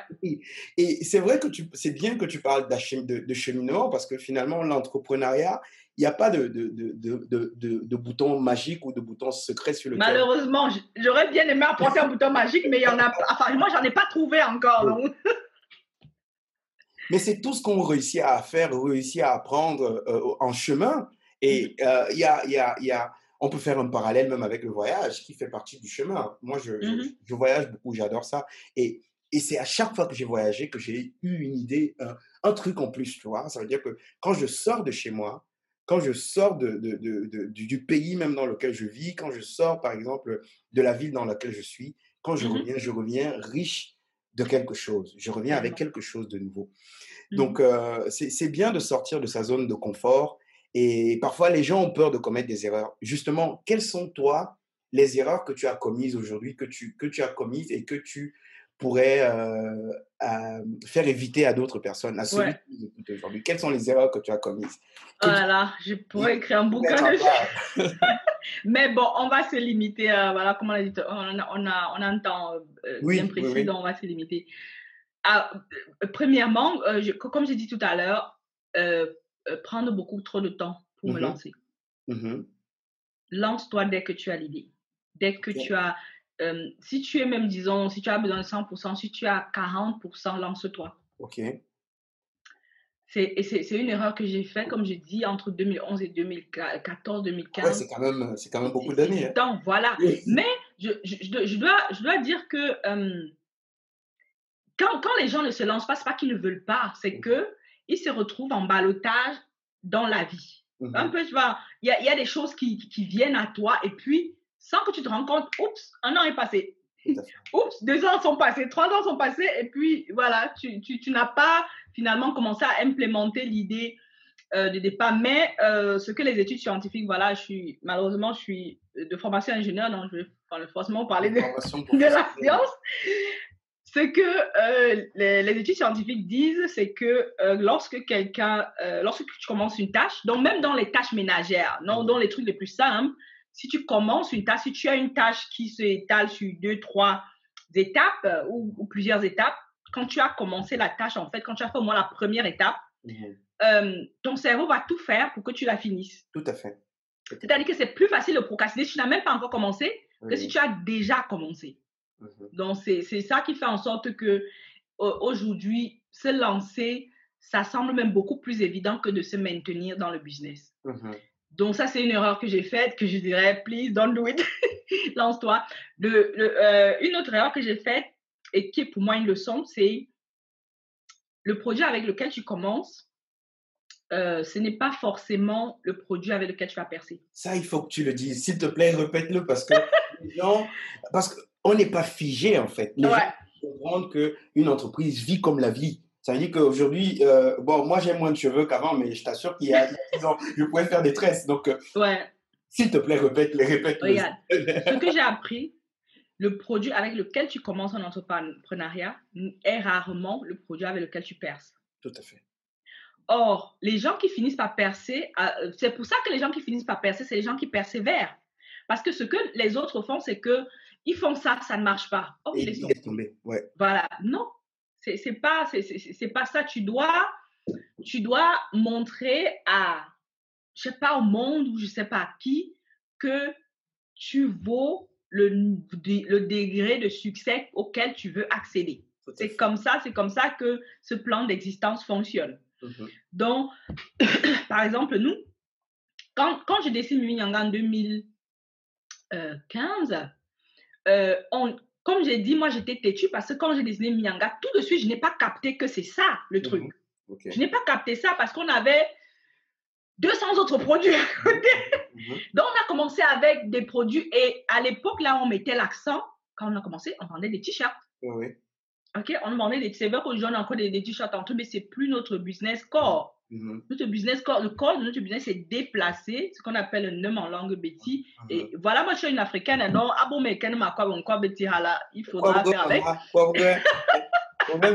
Et, c'est vrai que c'est bien que tu parles de, de cheminement parce que finalement, l'entrepreneuriat, il n'y a pas de, de, de, de, bouton magique ou de bouton secret sur lequel. Malheureusement, j'aurais bien aimé apporter un bouton magique, mais il y en a Enfin, moi, j'en ai pas trouvé encore. (laughs) mais c'est tout ce qu'on réussit à faire, réussit à apprendre euh, en chemin. Et mm. euh, y, a, y, a, y a, on peut faire un parallèle même avec le voyage qui fait partie du chemin. Moi, je, je, mm-hmm. je voyage beaucoup, j'adore ça. Et et c'est à chaque fois que j'ai voyagé que j'ai eu une idée, un, truc en plus, tu vois. Ça veut dire que quand je sors de chez moi, quand je sors de, du, pays même dans lequel je vis, quand je sors, par exemple, de la ville dans laquelle je suis, quand je mmh reviens, je reviens riche de quelque chose. Je reviens avec quelque chose de nouveau. Mmh Donc, c'est bien de sortir de sa zone de confort. Et parfois, les gens ont peur de commettre des erreurs. Justement, quelles sont, toi, les erreurs que tu as commises aujourd'hui, que tu, que tu as commises et que tu pourrait euh, faire éviter à d'autres personnes, à ceux qui écoutent aujourd'hui? Quelles sont les erreurs que tu as commises? Voilà, je pourrais écrire un bouquin dessus. (laughs) Mais bon, on va se limiter. voilà, comme on a on a, on a, un temps euh, bien précis, donc on va se limiter. Ah, euh, premièrement, comme j'ai dit tout à l'heure, prendre beaucoup trop de temps pour me mmh lancer. Mmh Lance-toi dès que tu as l'idée. Dès que tu as euh, si tu es même, disons, si tu as besoin de 100%, si tu as 40%, lance-toi. OK. C'est une erreur que j'ai faite, comme j'ai dit, entre 2011 et 2014, 2015. Ouais, c'est quand, même, quand même beaucoup d'années. Hein. voilà. Mais je, je, je, dois, je dois dire que euh, quand, quand, les gens ne se lancent pas, ce n'est pas qu'ils ne veulent pas, c'est mmh. qu'ils se retrouvent en balotage dans la vie. Mmh Un peu, tu vois, il y a, y a, des choses qui, qui viennent à toi et puis sans que tu te rends compte, oups, un an est passé. Oups, deux ans sont passés, trois ans sont passés, et puis voilà, tu, tu, tu n'as pas finalement commencé à implémenter l'idée euh, de départ. Mais euh, ce que les études scientifiques, voilà, je suis, malheureusement, je suis de formation ingénieur, donc je vais forcément parler de, (laughs) de la science. Ce que euh, les, les, études scientifiques disent, c'est que lorsque quelqu'un, lorsque tu commences une tâche, donc même dans les tâches ménagères, non, dans les trucs les plus simples, si tu commences une tâche, si tu as une tâche qui s'étale sur deux, trois étapes euh, ou, plusieurs étapes, quand tu as commencé la tâche, en fait, quand tu as fait au moins la première étape, mhm. euh, ton cerveau va tout faire pour que tu la finisses. Tout à fait. C'est-à-dire que c'est plus facile de procrastiner si tu n'as même pas encore commencé que si tu as déjà commencé. Mhm. Donc, c'est ça qui fait en sorte que aujourd'hui, se lancer, ça semble même beaucoup plus évident que de se maintenir dans le business. Donc, ça, c'est une erreur que j'ai faite, que je dirais, please, don't do it. (laughs) Lance-toi. Euh, une autre erreur que j'ai faite, et qui est pour moi une leçon, c'est le produit avec lequel tu commences, euh, ce n'est pas forcément le produit avec lequel tu vas percer. Ça, il faut que tu le dises. S'il te plaît, répète-le parce que (laughs) les gens, parce qu'on n'est pas figé en fait. Les gens comprendre qu'une entreprise vit comme la vie. Ça veut dire qu'aujourd'hui, euh, bon, moi j'ai moins de cheveux qu'avant, mais je t'assure qu'il y a 10 ans, (laughs) je pouvais faire des tresses. Donc, euh, ouais. s'il te plaît, répète les répète. Regarde, ce que (laughs) j'ai appris, le produit avec lequel tu commences en entrepreneuriat est rarement le produit avec lequel tu perces. Tout à fait. Or, les gens qui finissent par percer, euh, c'est pour ça que les gens qui finissent par percer, c'est les gens qui persévèrent. Parce que ce que les autres font, c'est que ils font ça, ça ne marche pas. Oh, ils tomber. Ouais. Voilà. Non, c'est, c'est pas, c'est, pas ça. Tu dois, tu dois montrer à, je sais pas, au monde ou je sais pas à qui, que tu vaux le, le degré de succès auquel tu veux accéder. C'est comme ça, c'est comme ça que ce plan d'existence fonctionne. Mm-hmm. Donc, (coughs) par exemple, nous, quand, quand je dessine Minyanga en 2015, euh, on, comme j'ai dit, moi, j'étais têtue parce que quand j'ai dessiné Miyanga, tout de suite, je n'ai pas capté que c'est ça, le mhm. truc. Je n'ai pas capté ça parce qu'on avait 200 autres produits à côté. Mhm. (laughs) Donc, on a commencé avec des produits et à l'époque, là, on mettait l'accent. Quand on a commencé, on vendait des t-shirts. OK, on vendait des C'est vrai qu'aujourd'hui, on a encore des, t-shirts en tout, mais c'est plus notre business core. Mhm. Notre business, le corps de notre business est déplacé, ce qu'on appelle un nom en langue Betty. Mhm. Et voilà, moi, je suis une africaine, non, ah bon, mais quand m'a quoi, bon, quoi, Betty, il faudra faire avec. Problème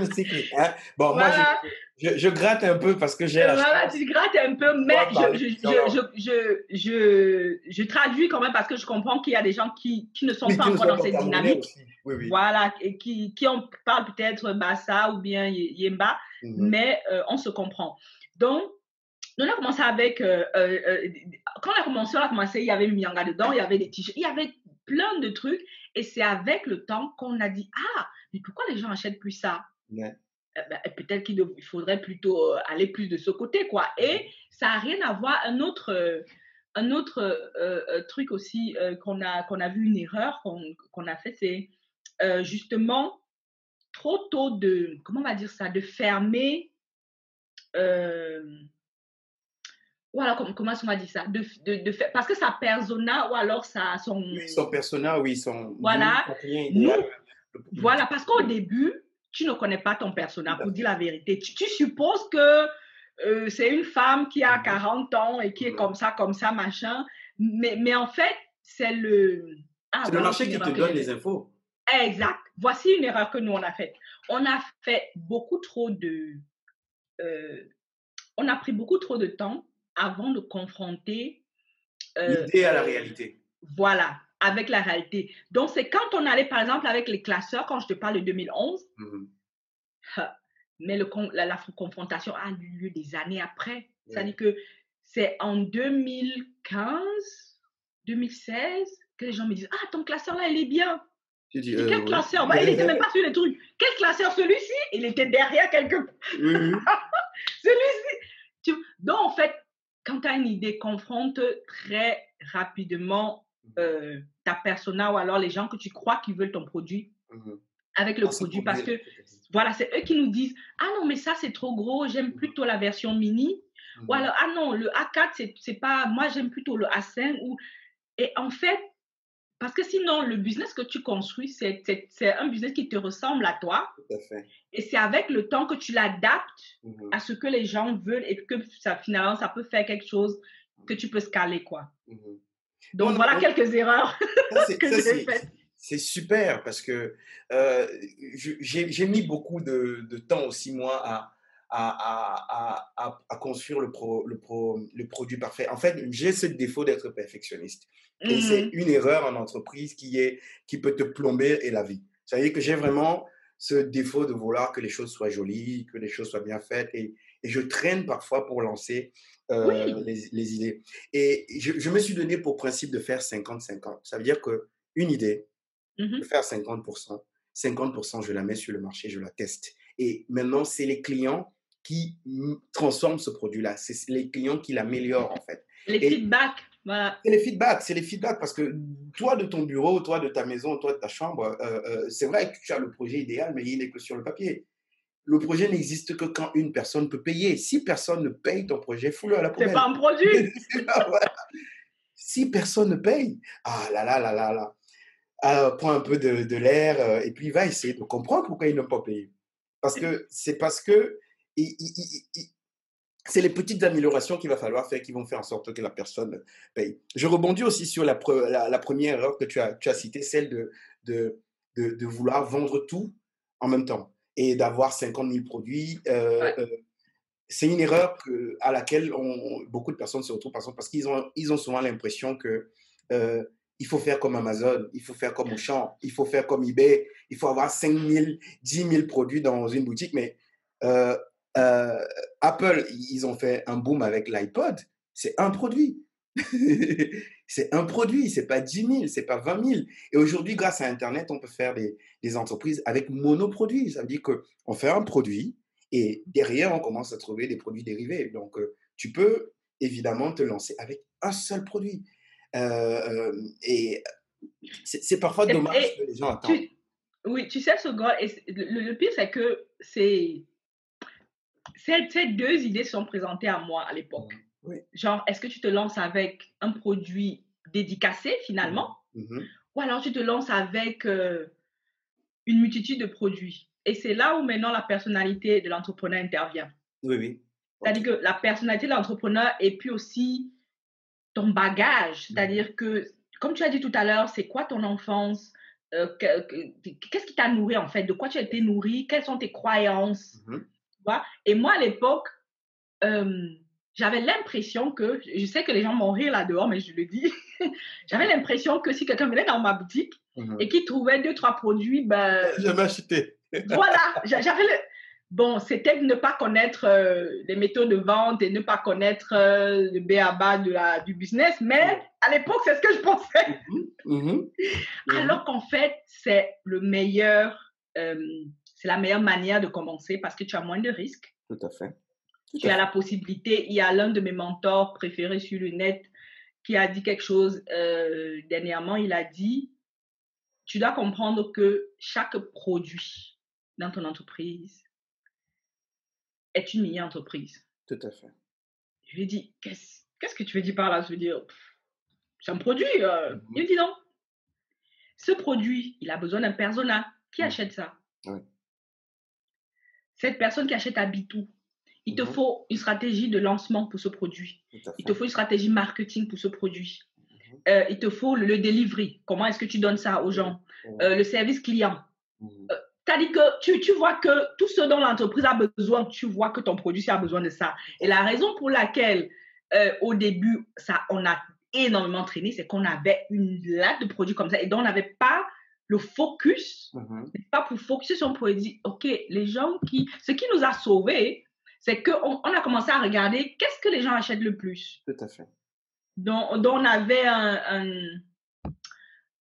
(laughs) hein. Bon, moi, je, je, gratte un peu parce que j'ai la Voilà, tu grattes un peu, mais je, je, je, je, je, traduis quand même parce que je comprends qu'il y a des gens qui, qui ne sont pas encore dans cette dynamique. Oui, oui. Voilà, et qui, qui on parle peut-être Bassa ou bien Yemba, mhm. mais euh, on se comprend. Donc, on a commencé avec, euh, euh, quand on a commencé, on a commencé, il y avait Mianga dedans, il y avait des t-shirts, il y avait plein de trucs. Et c'est avec le temps qu'on a dit, ah, mais pourquoi les gens achètent plus ça? Eh ben, Peut-être qu'il faudrait plutôt aller plus de ce côté, quoi. Et ça n'a rien à voir. Un autre, un autre truc aussi qu'on a, qu'on a vu, une erreur qu'on a fait, c'est justement trop tôt de, comment on va dire ça, de fermer voilà, comment, comment on m'a dit ça? De, de, de faire, Parce que sa persona, ou alors ça, son... son persona, oui, son... Voilà. Nous, voilà, parce qu'au début, tu ne connais pas ton persona, pour dire la vérité. Tu, supposes que euh, c'est une femme qui a 40 ans et qui est comme ça, comme ça, machin. Mais, mais en fait, c'est le... Ah, c'est le marché qui te donne les infos. Exact. Voici une erreur que nous, on a faite. On a fait beaucoup trop de... Euh, on a pris beaucoup trop de temps avant de confronter euh, l'idée à la réalité. Voilà, avec la réalité. Donc, c'est quand on allait, par exemple, avec les classeurs, quand je te parle de 2011, mmh mais le, la, confrontation a eu lieu des années après. C'est-à-dire que c'est en 2015, 2016 que les gens me disent Ah, ton classeur là, il est bien. Dis, quel euh, classeur? Bah, Il n'était même pas sur les trucs. Quel classeur? Celui-ci? Il était derrière quelque (laughs) Celui-ci. Donc, en fait, quand tu as une idée, confronte très rapidement mmh. euh, ta persona ou alors les gens que tu crois qui veulent ton produit mmh. avec le ah, produit parce que voilà, c'est eux qui nous disent Ah non, mais ça c'est trop gros, j'aime mmh. plutôt la version mini. Ou alors Ah non, le A4, c'est pas, moi j'aime plutôt le A5. Ou... Et en fait, parce que sinon, le business que tu construis, c'est un business qui te ressemble à toi. Tout à fait. Et c'est avec le temps que tu l'adaptes mmh à ce que les gens veulent et que ça, finalement, ça peut faire quelque chose que tu peux scaler, quoi. Mmh Donc, voilà quelques erreurs (laughs) que j'ai faites. C'est super parce que euh, j'ai mis beaucoup de, de, temps aussi, moi, à, à, à, à, construire le, pro, le, pro, le produit parfait. En fait, j'ai ce défaut d'être perfectionniste. Et c'est mmh une erreur en entreprise qui, est, qui peut te plomber et la vie. Ça veut dire que j'ai vraiment ce défaut de vouloir que les choses soient jolies, que les choses soient bien faites. Et, et je traîne parfois pour lancer euh, les, les, idées. Et je, je, me suis donné pour principe de faire 50-50. Ça veut dire qu'une idée, mmh de faire 50%, 50%, je la mets sur le marché, je la teste. Et maintenant, c'est les clients qui transforment ce produit-là. C'est les clients qui l'améliorent, en fait. Les feedbacks. C'est les feedbacks, c'est les feedbacks parce que toi de ton bureau, toi de ta maison, toi de ta chambre, euh, euh, c'est vrai que tu as le projet idéal, mais il n'est que sur le papier. Le projet n'existe que quand une personne peut payer. Si personne ne paye ton projet, fous-le à la poubelle. C'est pas un produit. (laughs) Si personne ne paye, ah là là là là là, ah, prends un peu de, de l'air euh, et puis va essayer de comprendre pourquoi ils n'ont pas payé. Parce que c'est parce que c'est les petites améliorations qu'il va falloir faire qui vont faire en sorte que la personne paye. Je rebondis aussi sur la, la, première erreur que tu as, tu as citée, celle de, de, de, vouloir vendre tout en même temps et d'avoir 50 000 produits. Euh, euh, c'est une erreur que, à laquelle on, beaucoup de personnes se retrouvent parce qu'ils ont, ils ont souvent l'impression que euh, il faut faire comme Amazon, il faut faire comme Auchan, il faut faire comme eBay, il faut avoir 5 000, 10 000 produits dans une boutique. Mais euh, Apple, ils ont fait un boom avec l'iPod. C'est un produit. (laughs) c'est un produit, c'est pas 10 000, c'est pas 20 000. Et aujourd'hui, grâce à Internet, on peut faire des, des entreprises avec monoproduits. Ça veut dire qu'on fait un produit et derrière, on commence à trouver des produits dérivés. Donc, euh, tu peux évidemment te lancer avec un seul produit. Euh, et c'est parfois dommage que les gens attendent. oui, tu sais, ce gars, le, le pire, c'est que c'est ces, deux idées sont présentées à moi à l'époque. Genre, est-ce que tu te lances avec un produit dédicacé finalement? Mmh mmh ou alors tu te lances avec euh, une multitude de produits. Et c'est là où maintenant la personnalité de l'entrepreneur intervient. Oui, oui. C'est-à-dire que la personnalité de l'entrepreneur et puis aussi ton bagage. Mm. C'est-à-dire que, comme tu as dit tout à l'heure, c'est quoi ton enfance? Euh, Qu'est-ce qui t'a nourri en fait? De quoi tu as été nourri? Quelles sont tes croyances? Et moi, à l'époque, euh, j'avais l'impression que, je sais que les gens vont rire là-dehors, mais je le dis, (laughs) j'avais l'impression que si quelqu'un venait dans ma boutique mm-hmm. et qu'il trouvait deux, trois produits, ben... (laughs) J'avais acheté. (laughs) voilà, j'avais le Bon, c'était de ne pas connaître euh, les méthodes de vente et ne pas connaître euh, le BABA de la, du business, mais à l'époque, c'est ce que je pensais. Mhm, mhm, mhm. Alors qu'en fait, c'est le meilleur, euh, c'est la meilleure manière de commencer parce que tu as moins de risques. Tout à fait. tu as la possibilité. Il y a l'un de mes mentors préférés sur le net qui a dit quelque chose dernièrement. Il a dit, tu dois comprendre que chaque produit dans ton entreprise est une mini-entreprise. Tout à fait. Je lui ai dit, qu'est-ce que tu veux dire par là Je veux dire, c'est un produit. Euh. Il me dit non. Ce produit, il a besoin d'un persona. Qui mhm. achète ça? Oui. Cette personne qui achète habite tout. Il te mhm. faut une stratégie de lancement pour ce produit. Il te faut une stratégie marketing pour ce produit. Euh, il te faut le, delivery. Comment est-ce que tu donnes ça aux gens? Euh, Le service client. C'est-à-dire que tu, tu, vois que tout ce dont l'entreprise a besoin, tu vois que ton produit a besoin de ça. Et la raison pour laquelle, euh, au début, ça, on a énormément traîné, c'est qu'on avait une latte de produits comme ça et donc on n'avait pas le focus, mm-hmm. pas pour focuser sur un produit. OK, les gens qui. Ce qui nous a sauvés, c'est qu'on on a commencé à regarder qu'est-ce que les gens achètent le plus. Tout à fait. Donc, donc on avait un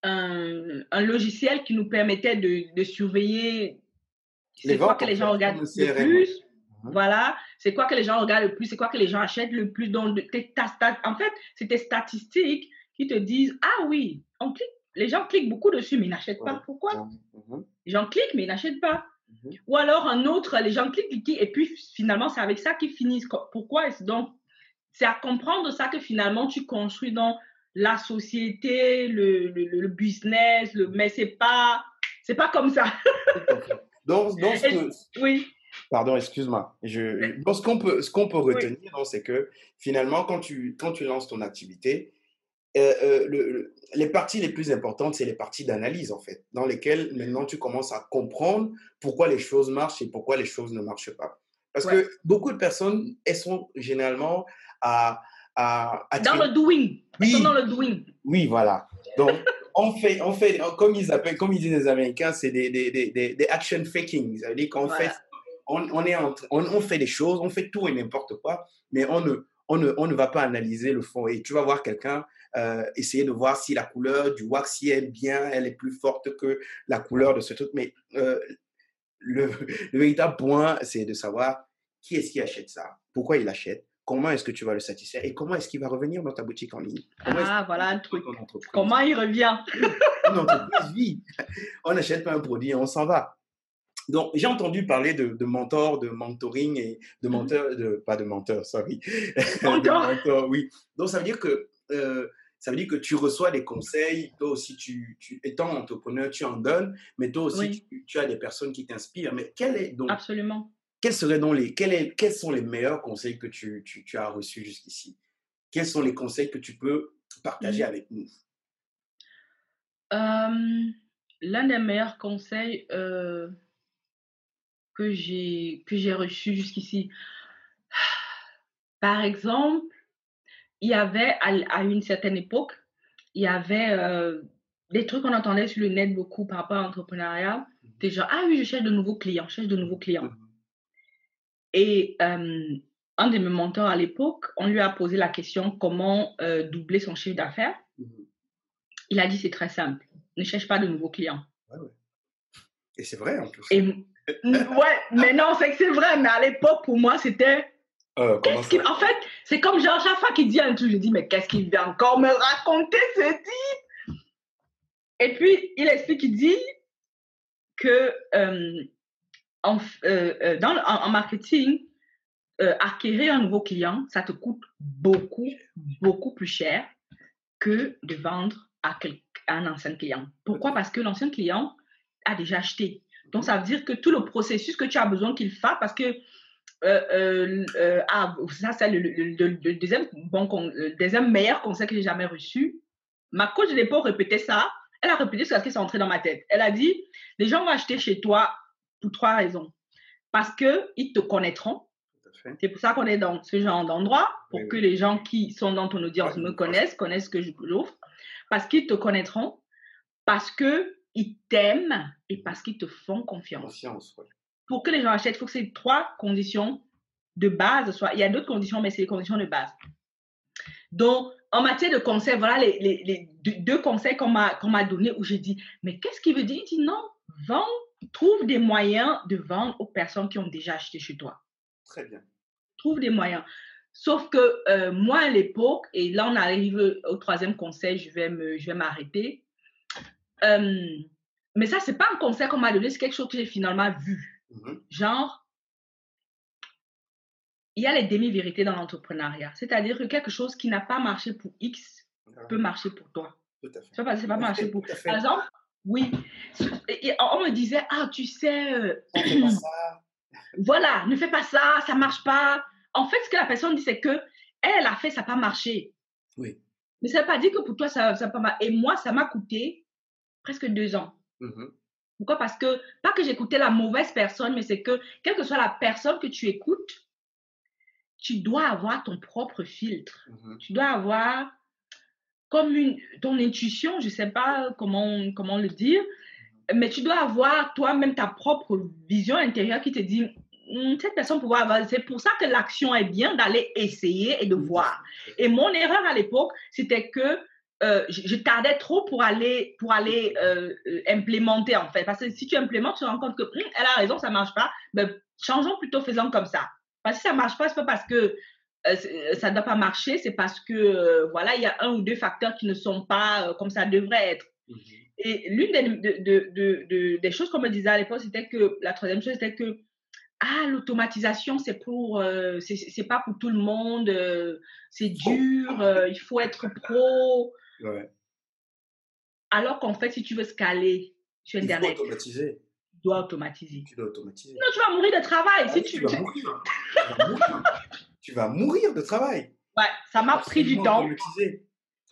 un, logiciel qui nous permettait de, surveiller c'est quoi que les gens regardent le plus. Mhm. Voilà, c'est quoi que les gens regardent le plus, c'est quoi que les gens achètent le plus. Donc, en fait, c'est tes statistiques qui te disent Ah oui, on clique, les gens cliquent beaucoup dessus, mais ils n'achètent pas. Pourquoi? Mhm. Les gens cliquent, mais ils n'achètent pas. Mhm. Ou alors un autre, les gens cliquent, cliquent, et puis finalement, c'est avec ça qu'ils finissent. Pourquoi Donc, c'est à comprendre ça que finalement, tu construis dans la société, le, le, business, le, mais c'est pas, c'est pas comme ça. donc, oui. Pardon, excuse-moi. Je, ce qu'on peut, ce qu'on peut retenir, c'est que finalement, quand tu, quand tu lances ton activité, euh, euh, le, les parties les plus importantes, c'est les parties d'analyse, en fait, dans lesquelles maintenant tu commences à comprendre pourquoi les choses marchent et pourquoi les choses ne marchent pas. Parce que beaucoup de personnes, elles sont généralement à, dans le doing. Oui. dans le doing. Oui, voilà. Donc, on fait, on fait, comme ils appellent, comme ils disent les Américains, c'est des, des, des, des, action faking. Ça veut dire qu'on fait, on, on, est on, on, fait des choses, on fait tout et n'importe quoi, mais on ne, on ne, on ne va pas analyser le fond. Et tu vas voir quelqu'un euh, essayer de voir si la couleur du wax, si elle est bien, elle est plus forte que la couleur de ce truc. Mais euh, le, (laughs) le véritable point, c'est de savoir qui est-ce qui achète ça, pourquoi il achète, comment est-ce que tu vas le satisfaire et comment est-ce qu'il va revenir dans ta boutique en ligne. ah, voilà un truc. Comment il revient? (laughs) Une entreprise vit. On n'achète pas un produit et on s'en va. Donc, j'ai entendu parler de, de, mentor, de mentoring et de mhm. menteur, de, pas de menteur, sorry. (laughs) Mentor. oui. Donc, ça veut dire que, euh, ça veut dire que tu reçois des conseils, toi aussi, tu, tu étant entrepreneur, tu en donnes, mais toi aussi, tu, tu, as des personnes qui t'inspirent. Mais quel est donc Absolument. quels, seraient donc les, quels, quels sont les meilleurs conseils que tu, tu, tu as reçus jusqu'ici? Quels sont les conseils que tu peux partager mmh. avec nous? L'un des meilleurs conseils euh, que j'ai reçus jusqu'ici, par exemple, il y avait à, une certaine époque, il y avait euh, des trucs qu'on entendait sur le net beaucoup par rapport à l'entrepreneuriat. Mmh. Des gens, ah oui, je cherche de nouveaux clients, je cherche de nouveaux clients. Mmh. Et un de mes mentors à l'époque, on lui a posé la question comment doubler son chiffre d'affaires. Mmh Il a dit c'est très simple, ne cherche pas de nouveaux clients. Et c'est vrai en plus. Et, ouais, mais non, c'est que c'est vrai, mais à l'époque, pour moi, c'était. Euh, en fait, c'est comme genre, chaque fois qu'il dit un truc, je dis, mais qu'est-ce qu'il vient encore me raconter ce type? Et puis, il explique, il dit que en, euh, euh, dans, en, marketing, euh, acquérir un nouveau client, ça te coûte beaucoup, beaucoup plus cher que de vendre à, un ancien client. Pourquoi? Parce que l'ancien client a déjà acheté. Donc, ça veut dire que tout le processus que tu as besoin qu'il fasse, parce que euh, euh, ah, ça, c'est le, deuxième, bon, le deuxième meilleur conseil que j'ai jamais reçu. Ma coach de l'époque répétait ça. Elle a répété ce qui est entré dans ma tête. Elle a dit les gens vont acheter chez toi pour trois raisons. Parce qu'ils te connaîtront. C'est pour ça qu'on est dans ce genre d'endroit, pour que les gens qui sont dans ton audience me connaissent, connaissent ce que j'offre. Parce qu'ils te connaîtront, parce qu'ils t'aiment et parce qu'ils te font confiance. confiance Pour que les gens achètent, il faut que ces trois conditions de base soient. Il y a d'autres conditions, mais c'est les conditions de base. Donc, en matière de conseils, voilà les, les, deux conseils qu'on m'a donnés où j'ai dit, mais qu'est-ce qu'il veut dire? Il dit non, vends, trouve des moyens de vendre aux personnes qui ont déjà acheté chez toi. Très bien. Trouve des moyens. Sauf que euh, moi, à l'époque, et là, on arrive au troisième conseil, je vais m'arrêter. Euh, mais ça, c'est pas un conseil qu'on m'a donné, c'est quelque chose que j'ai finalement vu. Mm-hmm. Genre, il y a les demi-vérités dans l'entrepreneuriat. C'est-à-dire que quelque chose qui n'a pas marché pour X peut marcher pour toi. Tout à fait. Ça pas, pas marché pour. Par exemple, oui. on me disait, ah, tu sais. Euh, (clears throat) voilà, ne fais pas ça, ça marche pas. En fait, ce que la personne dit, c'est que elle a fait, ça n'a pas marché. Oui. Mais ça ne veut pas dire que pour toi, ça n'a pas marché. Et moi, ça m'a coûté presque deux ans. Mm-hmm. Pourquoi? Parce que, pas que j'écoutais la mauvaise personne, mais c'est que, quelle que soit la personne que tu écoutes, tu dois avoir ton propre filtre. Mm-hmm. Tu dois avoir comme une, ton intuition, je ne sais pas comment, comment le dire, mais tu dois avoir toi-même ta propre vision intérieure qui te dit, hum, cette personne pouvoir avoir. C'est pour ça que l'action est bien d'aller essayer et de voir. Et mon erreur à l'époque, c'était que euh, je, tardais trop pour aller, pour aller euh, euh, implémenter en fait. Parce que si tu implémentes, tu te rends compte que hum, elle a raison, ça marche pas. Ben, changeons plutôt, faisons comme ça. Parce que si ça marche pas, c'est pas parce que ça ne doit pas marcher, c'est parce que voilà, il y a un ou deux facteurs qui ne sont pas comme ça devrait être. Mhm. Et l'une des, de, de, des choses qu'on me disait à l'époque, c'était que la troisième chose, c'était que ah, l'automatisation, c'est pour, c'est pas pour tout le monde, c'est dur, il faut être pro. Alors qu'en fait, si tu veux scaler sur Internet, tu automatiser. Tu dois automatiser. Tu dois automatiser. Non, tu vas mourir de travail. si tu, tu, vas mourir. tu vas mourir de travail. Ouais, ça m'a pris du temps.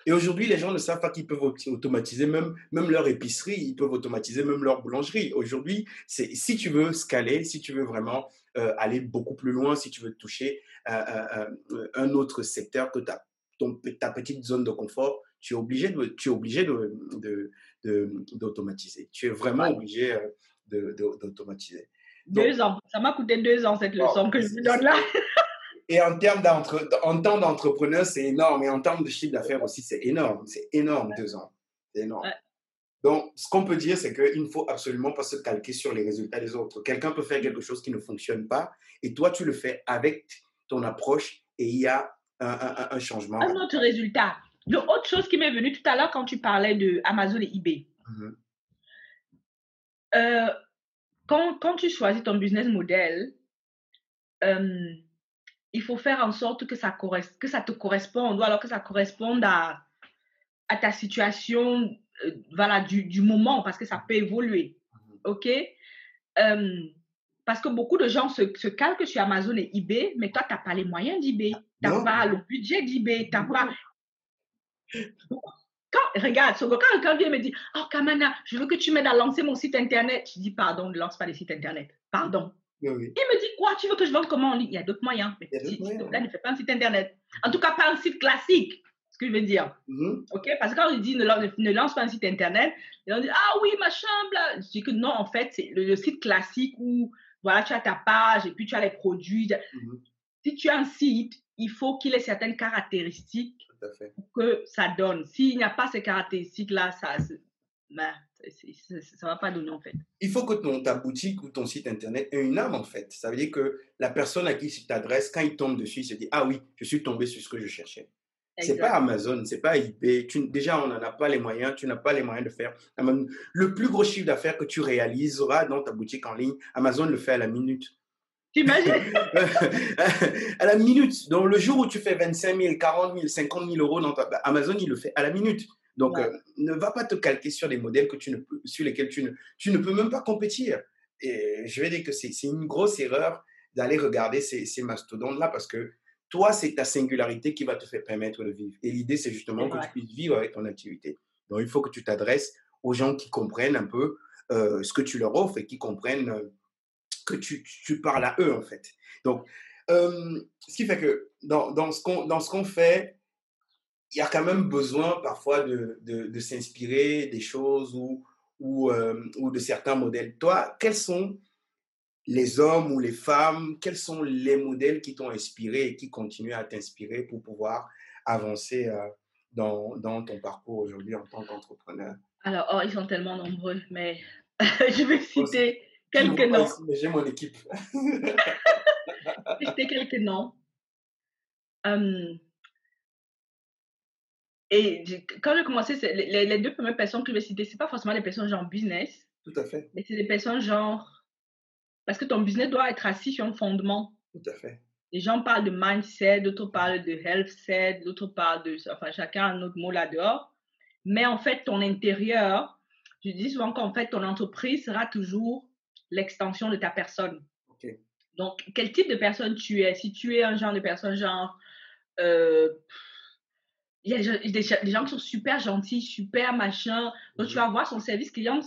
Et aujourd'hui, les gens ne savent pas qu'ils peuvent automatiser même, même leur épicerie, ils peuvent automatiser même leur boulangerie. Aujourd'hui, c'est si tu veux scaler, si tu veux vraiment euh, aller beaucoup plus loin, si tu veux toucher euh, euh, un autre secteur que ta, ton, ta petite zone de confort, tu es obligé de, tu es obligé de, d'automatiser. Tu es vraiment obligé d'automatiser. Deux ans. Ça m'a coûté deux ans cette leçon que je vous donne là. (laughs) Et en termes en temps d'entrepreneur, c'est énorme. Et en termes de chiffre d'affaires aussi, c'est énorme. C'est énorme, deux ans. C'est énorme. Donc, ce qu'on peut dire, c'est qu'il ne faut absolument pas se calquer sur les résultats des autres. Quelqu'un peut faire quelque chose qui ne fonctionne pas et toi, tu le fais avec ton approche et il y a un, changement. Un autre résultat. L'autre chose qui m'est venue tout à l'heure quand tu parlais de Amazon et eBay. Mm-hmm. Euh, quand, quand, tu choisis ton business model, euh, il faut faire en sorte que ça, que ça te corresponde, ou alors que ça corresponde à, à ta situation euh, voilà, du, du, moment, parce que ça peut évoluer. Mhm. OK? Parce que beaucoup de gens se, se calquent sur Amazon et eBay, mais toi, tu n'as pas les moyens d'eBay. Tu n'as pas le budget d'eBay. Tu pas. Quand, regarde, quand quelqu'un vient me dit Oh, Kamana, je veux que tu m'aides à lancer mon site internet, je dis Pardon, ne lance pas les sites internet. Pardon. Il me dit quoi Tu veux que je vende comment en ligne? Il y a d'autres moyens. Mais si, là, ne fais pas un site internet. En tout cas, pas un site classique. Ce que je veux dire. Mm-hmm. OK Parce que quand je dis ne, ne, lance pas un site internet, vont dire Ah oui, ma chambre. Je dis que non, en fait, c'est le, site classique où voilà, tu as ta page et puis tu as les produits. Mm-hmm. Si tu as un site, il faut qu'il ait certaines caractéristiques pour que ça donne. S'il n'y a pas ces caractéristiques-là, ça. Ben, ça ne va pas donner en fait. Il faut que ton, ta boutique ou ton site internet ait une âme en fait. Ça veut dire que la personne à qui tu t'adresses, quand il tombe dessus, il se dit Ah oui, je suis tombé sur ce que je cherchais. C'est pas Amazon, c'est pas eBay. Tu, déjà, on n'en a pas les moyens, tu n'as pas les moyens de faire. Le plus gros chiffre d'affaires que tu réaliseras dans ta boutique en ligne, Amazon le fait à la minute. T'imagines (laughs) À la minute. Donc, le jour où tu fais 25 000, 40 000, 50 000 euros, dans Amazon, il le fait à la minute. Donc, euh, ne va pas te calquer sur des modèles que tu ne sur lesquels tu ne, tu ne peux même pas compétir. Et je vais dire que c'est une grosse erreur d'aller regarder ces, ces mastodontes-là parce que toi, c'est ta singularité qui va te faire permettre de vivre. Et l'idée, c'est justement que tu puisses vivre avec ton activité. Donc, il faut que tu t'adresses aux gens qui comprennent un peu euh, ce que tu leur offres et qui comprennent euh, que tu, tu, parles à eux, en fait. Donc, euh, ce qui fait que dans, dans ce qu'on fait, il y a quand même besoin parfois de, de, de s'inspirer des choses ou, ou, ou de certains modèles. Toi, quels sont les hommes ou les femmes, quels sont les modèles qui t'ont inspiré et qui continuent à t'inspirer pour pouvoir avancer euh, dans, dans, ton parcours aujourd'hui en tant qu'entrepreneur? Alors, oh, ils sont tellement nombreux, mais (laughs) je vais citer quelques noms. J'ai mon équipe. citer quelques noms. Hum. et quand j'ai commencé, les, les, deux premières personnes que je vais citer, ce n'est pas forcément des personnes genre business. Tout à fait. Mais c'est des personnes genre parce que ton business doit être assis sur un fondement. Tout à fait. Les gens parlent de mindset, d'autres parlent de health set, d'autres parlent de. Enfin, chacun a un autre mot là-dehors. Mais en fait, ton intérieur, je dis souvent qu'en fait, ton entreprise sera toujours l'extension de ta personne. Donc, quel type de personne tu es? Si tu es un genre de personne, genre. Euh, il y a des, gens qui sont super gentils, super machin. Donc, tu mhm. vas voir son service client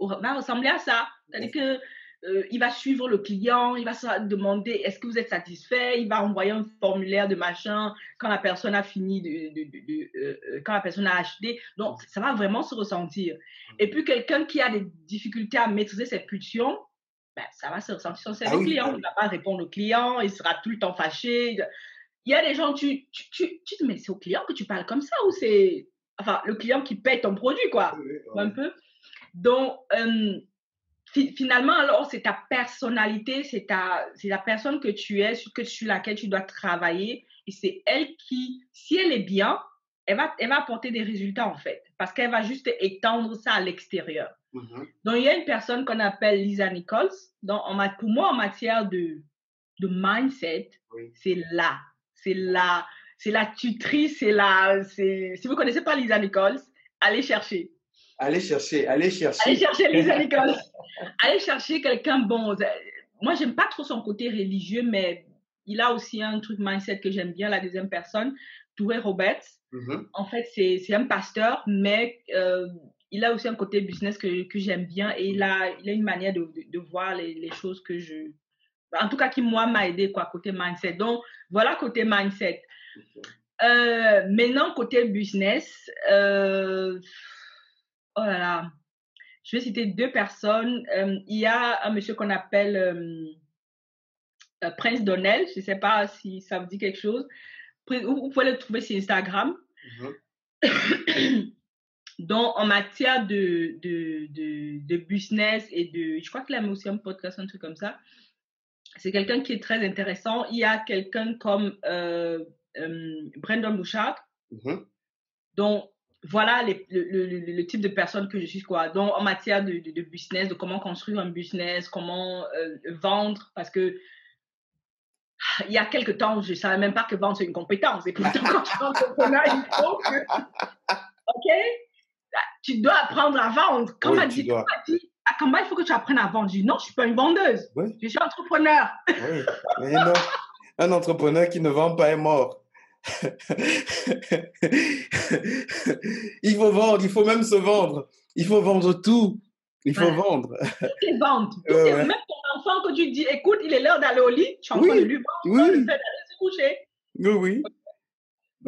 va ressembler à ça. C'est-à-dire que euh, il va suivre le client, il va se demander est-ce que vous êtes satisfait, il va envoyer un formulaire de machin quand la personne a fini, de, euh, euh, quand la personne a acheté. Donc, ça va vraiment se ressentir. Et puis, quelqu'un qui a des difficultés à maîtriser ses pulsions, ben, ça va se ressentir sur ses ah clients. Ah il ne va pas répondre au client, il sera tout le temps fâché. Il y a des gens, tu, tu, tu, tu te mais c'est au client que tu parles comme ça ou c'est enfin, le client qui paie ton produit, quoi, un peu. Donc, finalement, alors, c'est ta personnalité, c'est la personne que tu es, que, sur laquelle tu dois travailler. Et c'est elle qui, si elle est bien, elle va, elle va apporter des résultats, en fait, parce qu'elle va juste étendre ça à l'extérieur. Mm-hmm. Donc, il y a une personne qu'on appelle Lisa Nichols. Donc, en, pour moi, en matière de, de mindset, c'est là. C'est là. C'est la tutrice, c'est la. Si vous ne connaissez pas Lisa Nichols, allez chercher. Allez chercher, allez chercher. Allez chercher Lisa Nichols. (laughs) allez chercher quelqu'un bon. Moi, j'aime pas trop son côté religieux, mais il a aussi un truc mindset que j'aime bien, la deuxième personne, Touré Roberts. Mm-hmm. En fait, c'est un pasteur, mais euh, il a aussi un côté business que, que j'aime bien et il a, il a une manière de, de, voir les, les, choses que je. En tout cas, qui, moi, m'a aidé, quoi, côté mindset. Donc, voilà, côté mindset. Euh, maintenant, côté business, euh, oh là là, je vais citer deux personnes. Euh, il y a un monsieur qu'on appelle euh, euh, Prince Donnell. Je ne sais pas si ça vous dit quelque chose. Vous, pouvez le trouver sur Instagram. Mm-hmm. (coughs) Donc, en matière de, de, de, business et de. Je crois qu'il a aussi un podcast, un truc comme ça. C'est quelqu'un qui est très intéressant. Il y a quelqu'un comme Brandon Bouchard. Mm-hmm. Donc, voilà le, le, type de personne que je suis quoi. Donc en matière de, de, business, de comment construire un business, comment euh, vendre, parce que il y a quelques temps, je ne savais même pas que vendre c'est une compétence. Et pourtant, quand tu es entrepreneur, il faut que, ok, tu dois apprendre à vendre. Quand on m'a dit, dit, à il faut que tu apprennes à vendre. Je dis non, je ne suis pas une vendeuse. Je suis entrepreneur. Oui. Mais non, un entrepreneur qui ne vend pas est mort. (laughs) il faut vendre, il faut même se vendre. Il faut vendre tout. Il faut vendre. Tout est vendre. Même ton enfant que tu dis, écoute, il est l'heure d'aller au lit, tu es en train de lui vendre, oui. lui faire d'aller se coucher. Oui, oui.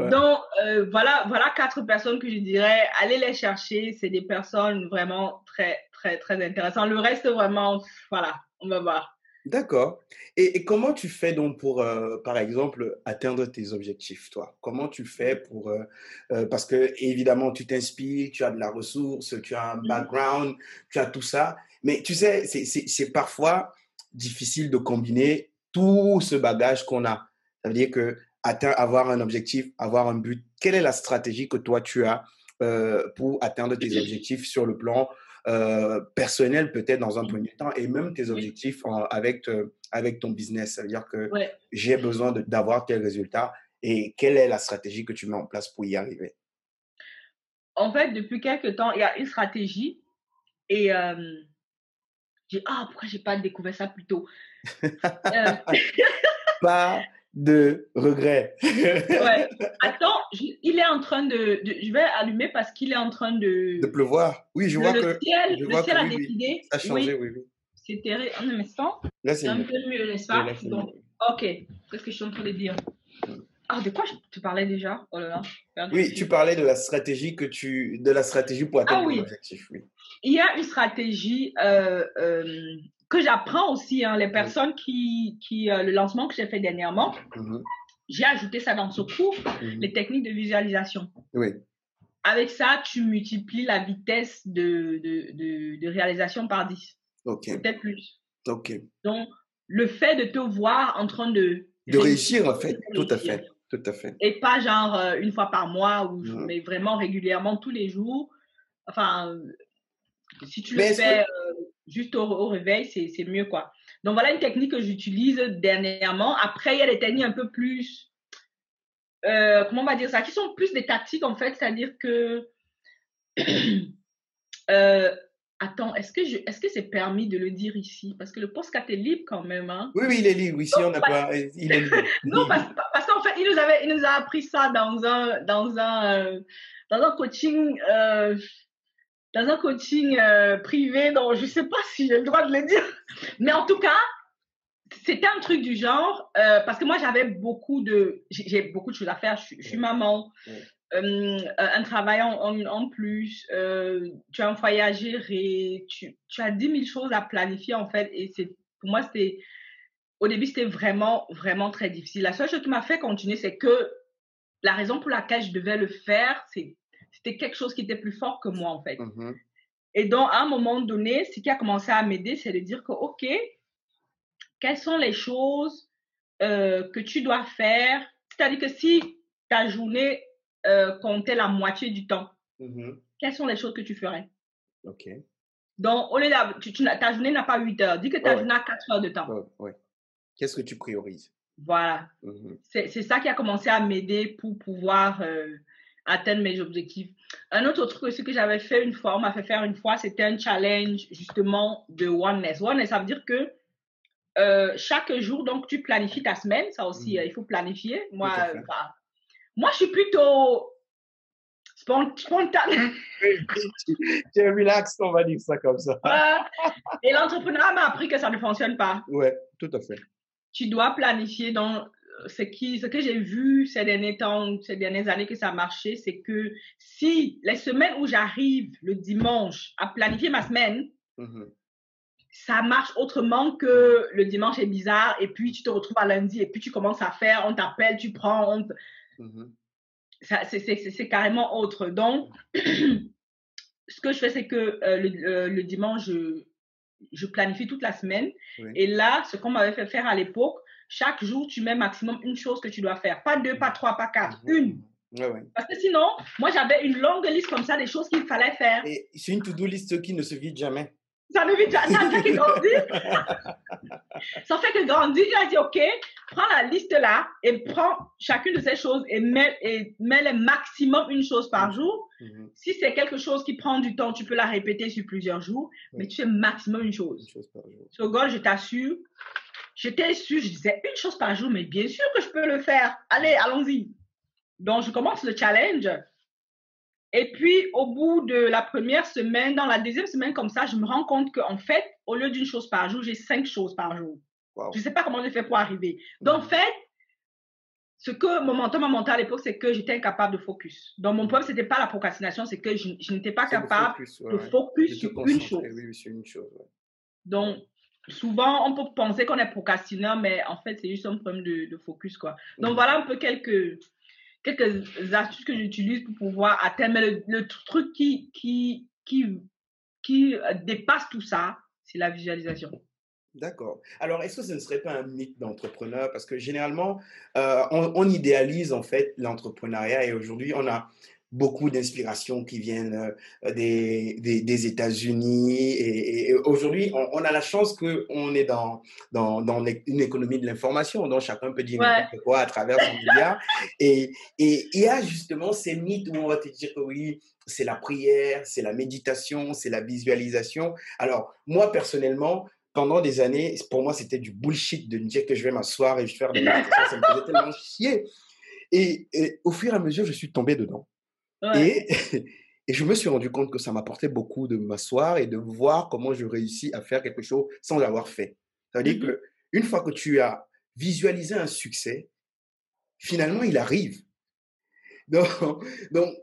Donc, euh, voilà, voilà quatre personnes que je dirais, allez les chercher. C'est des personnes vraiment très, très, très intéressantes. Le reste, vraiment, voilà, on va voir. D'accord. Et, comment tu fais donc pour, euh, par exemple, atteindre tes objectifs, toi? Comment tu fais pour... Euh, euh, parce que, évidemment, tu t'inspires, tu as de la ressource, tu as un mmh background, tu as tout ça. Mais tu sais, c'est parfois difficile de combiner tout ce bagage qu'on a. Ça veut dire que atteindre, avoir un objectif, avoir un but, quelle est la stratégie que toi, tu as pour atteindre tes objectifs sur le plan euh, personnel peut-être dans un premier temps et même tes objectifs avec, avec ton business. Ça veut dire que j'ai besoin d'avoir tel résultat et quelle est la stratégie que tu mets en place pour y arriver? En fait, depuis quelques temps, il y a une stratégie et euh, j'ai ah pourquoi j'ai pas découvert ça plus tôt? (laughs) Pas de regret. (laughs) ouais. Attends, il est en train de, Je vais allumer parce qu'il est en train de. De pleuvoir. Oui, je vois le que. Ciel, je le vois ciel que a oui, décidé. Ça a changé, oui, oui. C'est terrible. Un instant. Là, C'est un mieux. peu mieux, n'est-ce pas? là, Donc. Ok. Qu'est-ce que je suis en train de dire Ah, de quoi je- tu parlais déjà? Oh là là. Oui, tu parlais de la stratégie que tu, de la stratégie pour atteindre Ah oui. ton objectif. Oui. Il y a une stratégie euh, euh, que j'apprends aussi. hein, les personnes qui, qui euh, le lancement que j'ai fait dernièrement, Mhm, j'ai ajouté ça dans ce cours, mhm. les techniques de visualisation. Oui. Avec ça, tu multiplies la vitesse de, de, de, de réalisation par 10, Ok. peut-être plus. Ok. Donc, le fait de te voir en train de... De réussir, en fait. Tout à fait. Tout à fait. Et pas genre euh, une fois par mois, ou, Mhm. mais vraiment régulièrement, tous les jours. Enfin, si tu le Mais est-ce fais euh, juste au, au réveil, c'est mieux, quoi. Donc, voilà une technique que j'utilise dernièrement. Après, il y a des techniques un peu plus... euh, comment on va dire ça Qui sont plus des tactiques, en fait. C'est-à-dire que... (clears throat) Euh, attends, est-ce que c'est permis de le dire ici? Parce que le podcast est libre quand même, hein Oui, oui, il est libre. Ici, on n'a pas. Il est libre. (laughs) Non, parce, parce qu'en fait, il nous, avait, il nous a appris ça dans un, dans un, euh, dans un coaching, euh, dans un coaching euh, privé, donc je sais pas (laughs) si j'ai le droit de le dire. Mais en tout cas, c'était un truc du genre, euh, parce que moi, j'avais beaucoup de, j'ai beaucoup de choses à faire. Je, suis- je suis Ouais. maman, Ouais. euh, un travail en, en, en plus, tu as un foyer à gérer, tu, tu as 10 000 choses à planifier, en fait. Et c'est, pour moi, c'était, au début, c'était vraiment, vraiment très difficile. La seule chose qui m'a fait continuer, c'est que la raison pour laquelle je devais le faire, c'est, c'était quelque chose qui était plus fort que moi, en fait. Mhm. Et donc, à un moment donné, ce qui a commencé à m'aider, c'est de dire que, OK, quelles sont les choses euh, que tu dois faire? C'est-à-dire que si ta journée euh, comptait la moitié du temps, Mhm. quelles sont les choses que tu ferais? Ok. Donc, au lieu d'avoir- tu, ta journée n'a pas 8 heures, dis que ta journée a 4 heures de temps. Ouais, ouais. Qu'est-ce que tu priorises? Voilà. Mhm. c'est c'est ça qui a commencé à m'aider pour pouvoir euh, atteindre mes objectifs. Un autre truc aussi que j'avais fait une fois, on m'a fait faire une fois, c'était un challenge justement de oneness. Oneness, ça veut dire que euh, chaque jour, donc tu planifies ta semaine, ça aussi, Mhm. euh, il faut planifier. Moi, euh, bah, moi, je suis plutôt spon- spontanée. (laughs) Tu es relax, on va dire ça comme ça. (laughs) Et l'entrepreneur m'a appris que ça ne fonctionne pas. Ouais, tout à fait. tu dois planifier dans ce qui ce que j'ai vu ces derniers temps ces dernières années que ça a marché c'est que si les semaines où j'arrive le dimanche à planifier ma semaine Mhm. ça marche autrement que le dimanche est bizarre et puis tu te retrouves à lundi et puis tu commences à faire on t'appelle tu prends on te- Mhm. ça, c'est, c'est, c'est- c'est carrément autre. Donc, (clears throat) ce que je fais, c'est que euh, le, le- le dimanche, je, je planifie toute la semaine. Oui. Et là, ce qu'on m'avait fait faire à l'époque, chaque jour, tu mets maximum une chose que tu dois faire. Pas deux, pas trois, pas quatre. Mhm. Une. Ouais, ouais. Parce que sinon, moi, j'avais une longue liste comme ça des choses qu'il fallait faire. Et c'est une to-do list qui ne se vide jamais. Ça ne vit- ça ne fait que grandir. ça fait que grandir. Il a dit, OK, prends la liste là et prends chacune de ces choses et mets, et mets le maximum une chose par jour. Mhm. Si c'est quelque chose qui prend du temps, tu peux la répéter sur plusieurs jours, mais tu fais maximum une Une chose. chose par jour. Gold, je t'assure, j'étais sûre, je disais une chose par jour, mais bien sûr que je peux le faire. Allez, allons-y. Donc, je commence le challenge. Et puis, au bout de la première semaine, dans la deuxième semaine, comme ça, je me rends compte qu'en fait, au lieu d'une chose par jour, j'ai cinq choses par jour. Wow. Je ne sais pas comment j'ai fait pour arriver. Donc, en fait, ce que mon mentor m'a montré à l'époque, c'est que j'étais incapable de focus. Donc, mon problème, ce n'était pas la procrastination, c'est que je, je n'étais pas capable focus, ouais, de focus sur une chose. Oui, oui, sur une chose. ouais. Donc, souvent, on peut penser qu'on est procrastineur, mais en fait, c'est juste un problème de, de focus, quoi. Donc, Mhm. voilà un peu quelques, quelques astuces que j'utilise pour pouvoir atteindre. Mais le, le truc qui, qui, qui, qui dépasse tout ça, c'est la visualisation. D'accord. Alors, est-ce que ce ne serait pas un mythe d'entrepreneur? Parce que généralement, euh, on, on idéalise en fait l'entrepreneuriat et aujourd'hui, on a beaucoup d'inspirations qui viennent euh, des, des, des États-Unis et, et aujourd'hui, on, on a la chance qu'on est dans, dans, dans une économie de l'information, donc chacun peut dire Ouais. n'importe quoi à travers son média. (laughs) Et, et il y a justement ces mythes où on va te dire que oui, c'est la prière, c'est la méditation, c'est la visualisation. Alors, moi, personnellement, pendant des années, pour moi, c'était du bullshit de me dire que je vais m'asseoir et je vais faire des (laughs) méditations. ça me faisait tellement chier. Et, au fur et à mesure, je suis tombé dedans. Et, (laughs) et je me suis rendu compte que ça m'apportait beaucoup de m'asseoir et de voir comment je réussis à faire quelque chose sans l'avoir fait. C'est-à-dire mmh que une fois que tu as visualisé un succès, finalement, il arrive. (laughs) Donc, donc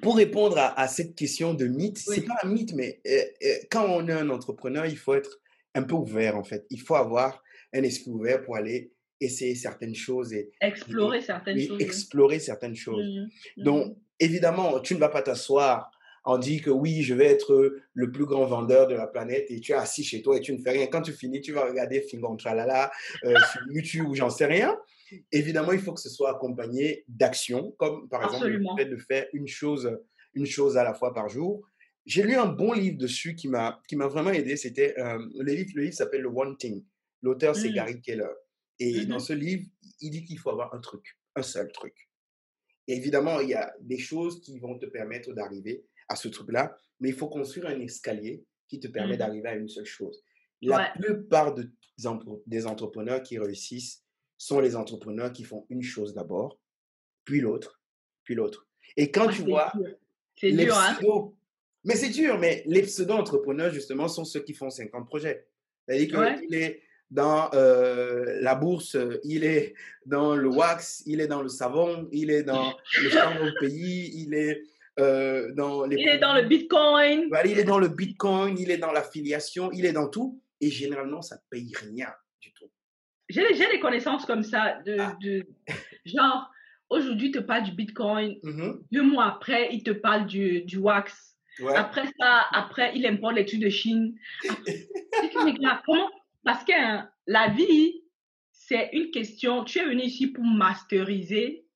pour répondre à, cette question de mythe, ce c'est pas un mythe, mais euh, euh, quand on est un entrepreneur, il faut être un peu ouvert en fait. Il faut avoir un esprit ouvert pour aller essayer certaines choses et explorer certaines choses. Explorer certaines choses. Mmh Donc, mmh évidemment, tu ne vas pas t'asseoir en dit que oui, je vais être le plus grand vendeur de la planète et tu es assis chez toi et tu ne fais rien. Quand tu finis, tu vas regarder Fingon Tralala euh, (laughs) sur YouTube ou j'en sais rien. Évidemment, il faut que ce soit accompagné d'actions, comme par exemple le fait de faire une chose, une chose à la fois par jour. J'ai lu un bon livre dessus qui m'a qui m'a vraiment aidé. C'était euh, le livre, le livre s'appelle The One Thing. L'auteur c'est mmh. Gary Keller. Et mmh dans ce livre, il dit qu'il faut avoir un truc, un seul truc. Et évidemment, il y a des choses qui vont te permettre d'arriver à ce truc-là, mais il faut construire un escalier qui te permet mmh d'arriver à une seule chose. La plupart de, des entrepreneurs qui réussissent sont les entrepreneurs qui font une chose d'abord, puis l'autre, puis l'autre. Et quand tu vois c'est dur, hein? mais c'est dur, mais les pseudo-entrepreneurs, justement, sont ceux qui font 50 projets. C'est-à-dire qu'il est dans euh, la bourse, il est dans le wax, il est dans le savon, il est dans le chambre pays, il est euh, dans les... Il est dans le Bitcoin. il est dans le Bitcoin, il est dans l'affiliation, il est dans tout. Et généralement, ça ne paye rien du tout. J'ai des connaissances comme ça, de, ah. de genre, aujourd'hui, il te parle du Bitcoin. Mm-hmm. Deux mois après, il te parle du, du wax. Après ça, après, il importe les trucs de Chine. (laughs) comment Parce que hein, la vie, c'est une question. Tu es venu ici pour masteriser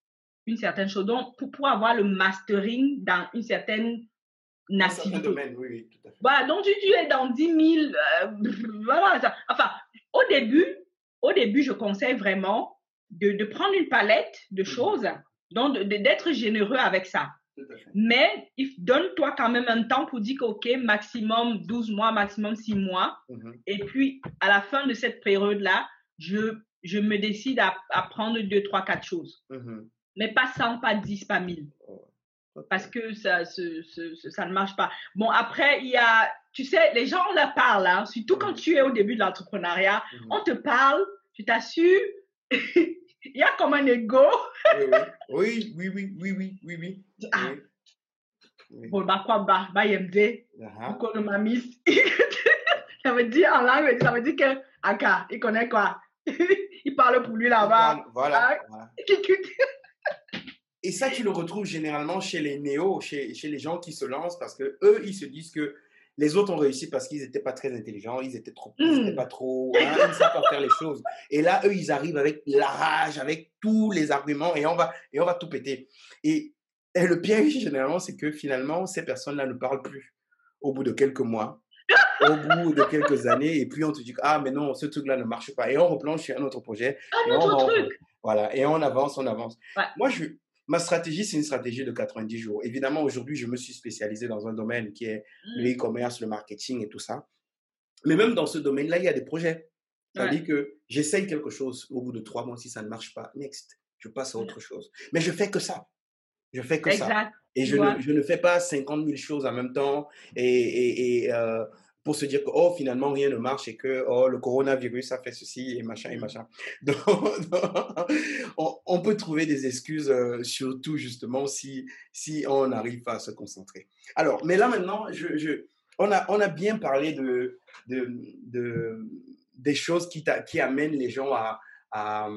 une certaine chose. Donc, pour, pouvoir avoir le mastering dans une certaine nationalité. domaine, oui, oui, tout à fait. Voilà, donc tu, es dans 10 000. Euh, voilà, Enfin, au début, au début, je conseille vraiment de, de prendre une palette de mhm. choses, donc d'être généreux avec ça. Mais donne-toi quand même un temps pour dire que, OK, maximum 12 mois, maximum 6 mois. Mhm. Et puis, à la fin de cette période-là, je, je me décide à, à, prendre 2, 3, 4 choses. Mhm mais pas 100, pas 10, pas 1000. Parce que ça, ça ne marche pas. Bon, après, il y a, tu sais, les gens, on leur parle, hein, surtout quand tu es au début de l'entrepreneuriat, on te parle, je t'assure, (laughs) il y a comme un ego. oui, oui, oui, oui, oui, oui, oui. Ah. Bon, bah quoi, bah, bah, YMD, uh -huh. ça veut dire en langue, ça veut dire que, Aka, il connaît quoi? (laughs) il parle pour lui là-bas. Voilà. Ah, voilà. Et ça, tu le retrouves généralement chez les néos, chez, chez les gens qui se lancent parce que eux, ils se disent que les autres ont réussi parce qu'ils n'étaient pas très intelligents, ils étaient trop, ils hmm. pas trop, hein, ils ne savent pas faire les choses. Et là, eux, ils arrivent avec la rage, avec tous les arguments et on va, et on va tout péter. Et, et le piège, généralement, c'est que finalement, ces personnes-là ne parlent plus au bout de quelques mois, au bout de quelques années, et puis on te dit, ah, mais non, ce truc-là ne marche pas. Et on replonge sur un autre projet. Un autre truc. Voilà, et on avance, on avance. Moi, je, Ma stratégie, c'est une stratégie de 90 jours. Évidemment, aujourd'hui, je me suis spécialisé dans un domaine qui est le mmh. e-commerce, le marketing et tout ça. Mais même dans ce domaine-là, il y a des projets. C'est-à-dire que j'essaye quelque chose, au bout de trois mois, si ça ne marche pas, next, je passe à autre chose. Mais je fais que ça. Je fais que ça. Et je ne, je ne, fais pas 50 000 choses en même temps. Et, et, et euh, pour se dire que oh finalement rien ne marche et que oh le coronavirus a fait ceci et machin et machin. (laughs) Donc, (laughs) on, peut trouver des excuses euh, surtout justement si si on n'arrive pas à se concentrer. Alors, mais là maintenant, je, je on a on a bien parlé de de, de des choses qui qui amènent les gens à à,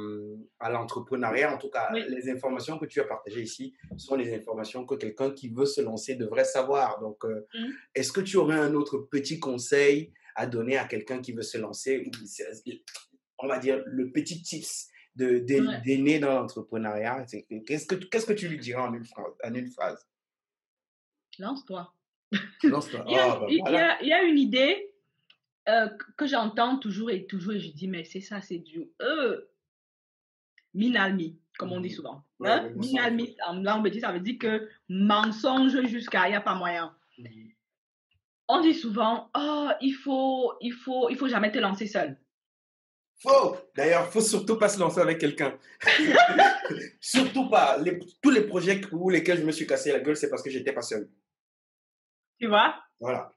à l'entrepreneuriat. En tout cas, les informations que tu as partagées ici sont les informations que quelqu'un qui veut se lancer devrait savoir. Donc, euh, mmh. est-ce que tu aurais un autre petit conseil à donner à quelqu'un qui veut se lancer On va dire le petit tips de, d'aîné dans l'entrepreneuriat? Qu'est-ce que, qu'est-ce que tu lui dirais en une phrase, en une phrase? Lance-toi. Il, y a, une idée euh, que j'entends toujours et toujours, et je dis, mais c'est ça, c'est du e. Minalmi, comme on dit mmh. souvent. Hein? Minalmi, en langue ça veut dire que mensonge jusqu'à, il n'y a pas moyen. Mmh. on dit souvent, oh, il faut, il faut, il faut jamais te lancer seul. Faux. D'ailleurs, faut surtout pas se lancer avec quelqu'un. (laughs) surtout pas. tous les projets où lesquels je me suis cassé la gueule, c'est parce que j'étais pas seul. Tu vois? Voilà.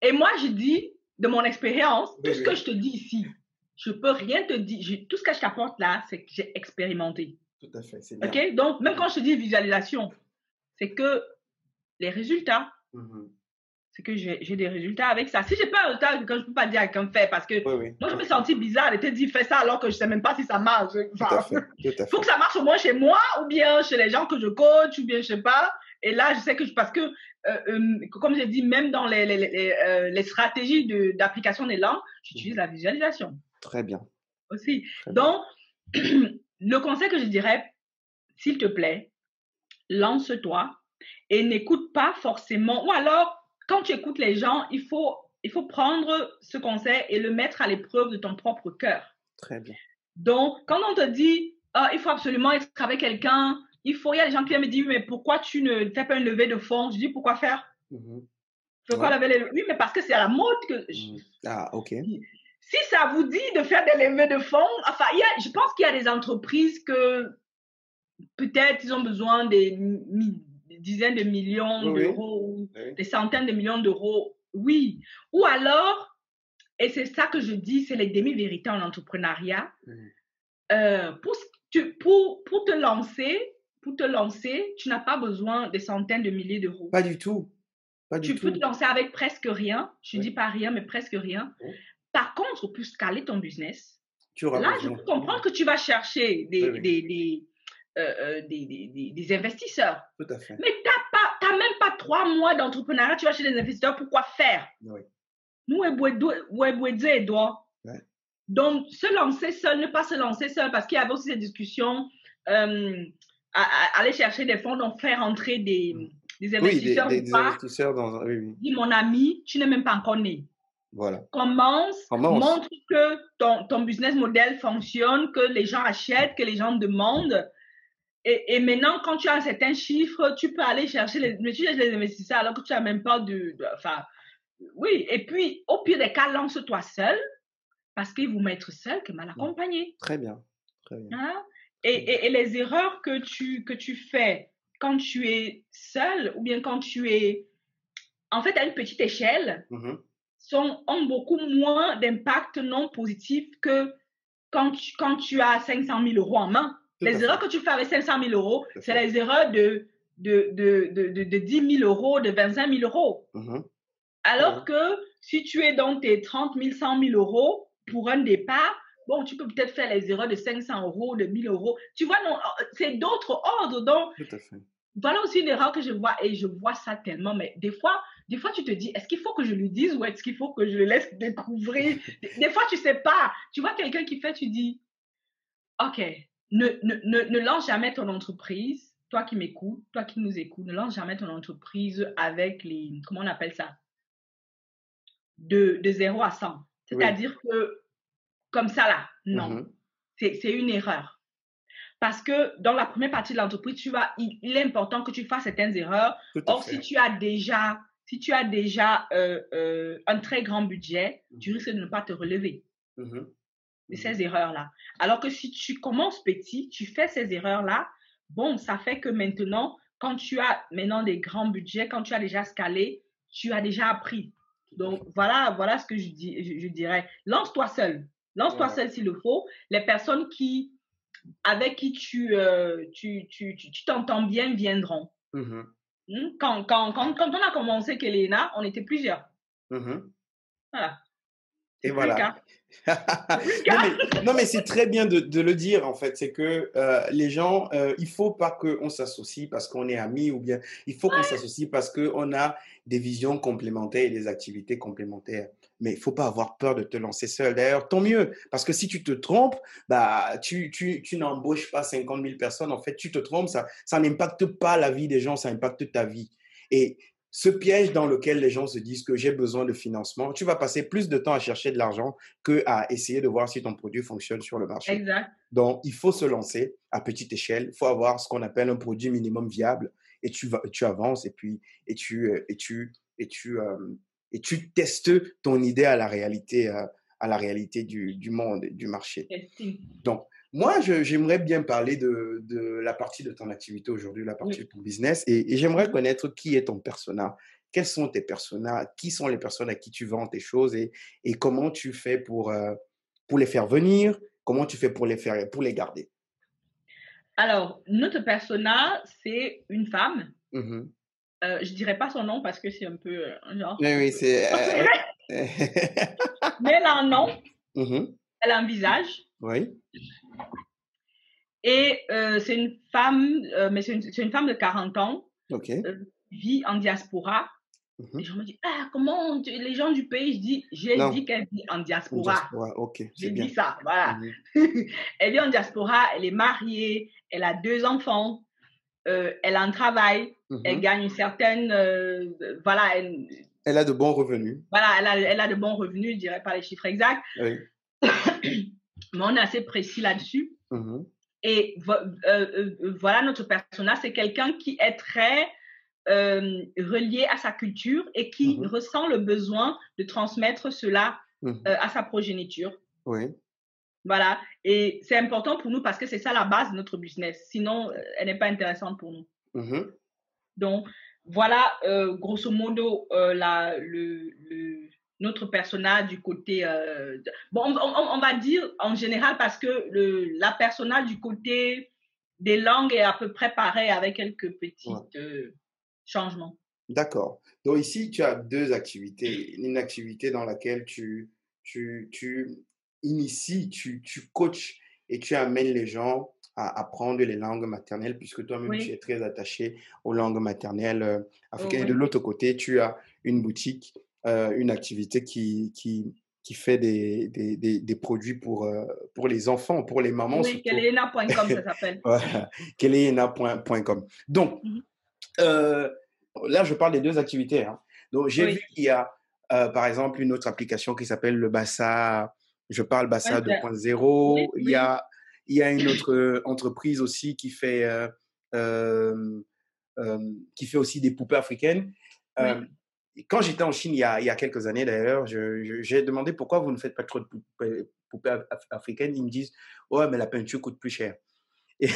Et moi, je dis, de mon expérience, tout ce que je te dis ici, je peux rien te dire. tout ce que je t'apporte là, c'est que j'ai expérimenté. Tout à fait. C'est bien. OK? Donc, même quand je te dis visualisation, c'est que les résultats, mm-hmm c'est que j'ai des résultats avec ça. Si j'ai pas un résultat, je ne peux pas dire à quelqu'un fait parce que moi, je me sentis bizarre de te dire fais ça alors que je ne sais même pas si ça marche. Il faut que ça marche au moins chez moi ou bien chez les gens que je coach ou bien je sais pas. Et là, je sais que parce que, euh, euh, comme j'ai dit, même dans les, les, les, euh, stratégies d'application des langues, j'utilise la visualisation. Très bien. Aussi. Donc, (clears throat) le conseil que je dirais, s'il te plaît, lance-toi et n'écoute pas forcément, ou alors quand tu écoutes les gens, il faut, il faut prendre ce conseil et le mettre à l'épreuve de ton propre cœur. Très bien. Donc, quand on te dit, oh, il faut absolument être avec quelqu'un, il faut, il y a des gens qui viennent me dire, mais pourquoi tu ne fais pas une levée de fonds? Je dis, pourquoi faire? Mm lever les... Oui, mais parce que c'est à la mode que... Mhm. Ah, ok. Si ça vous dit de faire des levées de fonds, enfin, il y a, je pense qu'il y a des entreprises que peut-être ils ont besoin des dizaines de millions d'euros, des centaines de millions d'euros, oui. Ou alors, et c'est ça que je dis, c'est les demi-vérités en entrepreneuriat. Mmh. Euh, pour, pour, pour te lancer, pour te lancer, tu n'as pas besoin des centaines de milliers d'euros. Pas du tout. Pas tu peux te lancer avec presque rien. Je ne dis pas rien, mais presque rien. Par contre, pour scaler ton business, tu là, je peux comprendre que tu vas chercher des, des, euh, euh, des, des, des, investisseurs. Tout à fait. Mais tu n'as même pas trois mois d'entrepreneuriat, tu vas chez des investisseurs, pourquoi faire? Oui. Nous, et doit. Donc, se lancer seul, ne pas se lancer seul, parce qu'il y avait aussi des discussions, euh, aller chercher des fonds, donc faire entrer des, mm. des investisseurs oui, des, investisseurs dans oui, oui. Dis, mon ami, tu n'es même pas encore né. Voilà. Commence, montre que ton, ton business model fonctionne, que les gens achètent, que les gens demandent. Et, maintenant, quand tu as un certain chiffre, tu peux aller chercher les, les investisseurs alors que tu n'as même pas de, Enfin, oui. Et puis, au pire des cas, lance-toi seul parce qu'il vous mettre seul que mal accompagné. Très bien. Très bien. Hein? Et, et, les erreurs que tu, que tu fais quand tu es seul ou bien quand tu es en fait à une petite échelle mm-hmm. sont, ont beaucoup moins d'impact non positif que quand tu, quand tu as 500 000 euros en main les erreurs que tu fais avec 500 000 euros, c'est les erreurs de, de, de, de, de, 10 000 euros, de 25 000 euros. Mm-hmm. Alors que si tu es dans tes 30 000, 100 000 euros pour un départ, bon, tu peux peut-être faire les erreurs de 500 euros, de 1000 euros. Tu vois, non, c'est d'autres ordres. Donc, voilà aussi une erreur que je vois et je vois ça tellement. Mais des fois, des fois, tu te dis, est-ce qu'il faut que je lui dise ou est-ce qu'il faut que je le laisse découvrir? (laughs) des, fois, tu sais pas. Tu vois quelqu'un qui fait, tu dis, OK, ne, ne, ne, lance jamais ton entreprise, toi qui m'écoutes, toi qui nous écoutes, ne lance jamais ton entreprise avec les, comment on appelle ça, de, de 0 à 100. C'est-à-dire que, comme ça là, non. Mm-hmm. C'est une erreur. Parce que dans la première partie de l'entreprise, tu vas, il, est important que tu fasses certaines erreurs. Or, si tu as déjà, si tu as déjà euh, euh, un très grand budget, tu mm-hmm. risques de ne pas te relever. Mm-hmm de ces erreurs-là. Alors que si tu commences petit, tu fais ces erreurs-là, bon, ça fait que maintenant, quand tu as maintenant des grands budgets, quand tu as déjà scalé, tu as déjà appris. Donc voilà, voilà ce que je, dis, je, dirais. Lance-toi seul. Lance-toi seul s'il le faut. Les personnes qui, avec qui tu euh, tu, tu, tu, t'entends bien viendront. Mm-hmm. Hmm? Quand, quand, quand, quand, on a commencé Kelena, on était plusieurs. Mm-hmm. Voilà. Et voilà. (laughs) non, mais, c'est très bien de, le dire, en fait. C'est que euh, les gens, euh, il faut pas qu'on s'associe parce qu'on est amis ou bien il faut qu'on s'associe parce qu'on a des visions complémentaires et des activités complémentaires. Mais il faut pas avoir peur de te lancer seul. D'ailleurs, tant mieux. Parce que si tu te trompes, bah, tu, tu, tu n'embauches pas 50 000 personnes. En fait, tu te trompes, ça, ça n'impacte pas la vie des gens, ça impacte ta vie. Et ce piège dans lequel les gens se disent que j'ai besoin de financement, tu vas passer plus de temps à chercher de l'argent que à essayer de voir si ton produit fonctionne sur le marché. Exact. Donc, il faut se lancer à petite échelle. Il faut avoir ce qu'on appelle un produit minimum viable et tu, vas, tu avances et puis et tu, euh, et tu, et tu, euh, et tu testes ton idée à la réalité, euh, à la réalité du, du monde, du marché. Donc, moi, j'aimerais bien parler de, de, la partie de ton activité aujourd'hui, la partie de ton business, et, et j'aimerais connaître qui est ton persona. Quels sont tes personas Qui sont les personnes à qui tu vends tes choses et, et comment tu fais pour, euh, pour les faire venir Comment tu fais pour les faire pour les garder Alors, notre persona, c'est une femme. Mmh euh, je dirais pas son nom parce que c'est un peu euh, genre. Oui, oui, c'est. (laughs) Euh, mais elle a un nom. Mmh (laughs) elle a un visage. Oui. Et c'est une femme, mais c'est une, une, femme de 40 ans. Ok. vit en diaspora. Mmh je me dis, ah, comment les gens du pays, je dis, j'ai dit qu'elle vit en diaspora. diaspora ok. J'ai dit ça, voilà. (laughs) elle vit en diaspora, elle est mariée, elle a deux enfants. Euh, elle a un travail, elle mhm. gagne une certaine, euh, voilà. Elle, elle, a de bons revenus. Voilà, elle a, elle a de bons revenus, je dirais pas les chiffres exacts. Oui. (coughs) Mais on est assez précis là-dessus. Mhm. Et euh, voilà, notre personnage, c'est quelqu'un qui est très relié à sa culture et qui mhm. ressent le besoin de transmettre cela à sa progéniture. Oui. Voilà. Et c'est important pour nous parce que c'est ça la base de notre business. Sinon, euh, elle n'est pas intéressante pour nous. Donc, voilà, euh, grosso modo, euh, la, le, notre personnage du côté. bon, on, va dire en général parce que le, la personnage du côté des langues est à peu près pareil avec quelques petits changements. D'accord. Donc, ici, tu as deux activités. Une activité dans laquelle tu, tu, tu inities, tu, tu coaches et tu amènes les gens à apprendre les langues maternelles, puisque toi-même, tu es très attaché aux langues maternelles euh, africaines. Et de l'autre côté, tu as une boutique, euh, une activité qui, qui, qui fait des, des, des, produits pour, euh, pour les enfants, pour les mamans. Oui, kelena.com, ça (laughs) s'appelle. kelena.com. Donc, mmh là, je parle des deux activités. Hein. Donc, j'ai vu qu'il y a, par exemple, une autre application qui s'appelle le Bassa je parle Bassa 2.0. Il, y a, il y a une autre euh, entreprise aussi qui fait, euh, euh, qui fait aussi des poupées africaines. quand j'étais en Chine il y, a, il y a quelques années d'ailleurs, j'ai demandé pourquoi vous ne faites pas trop de poupées, africaines. Ils me disent Ouais, mais la peinture coûte plus cher. (laughs) Et,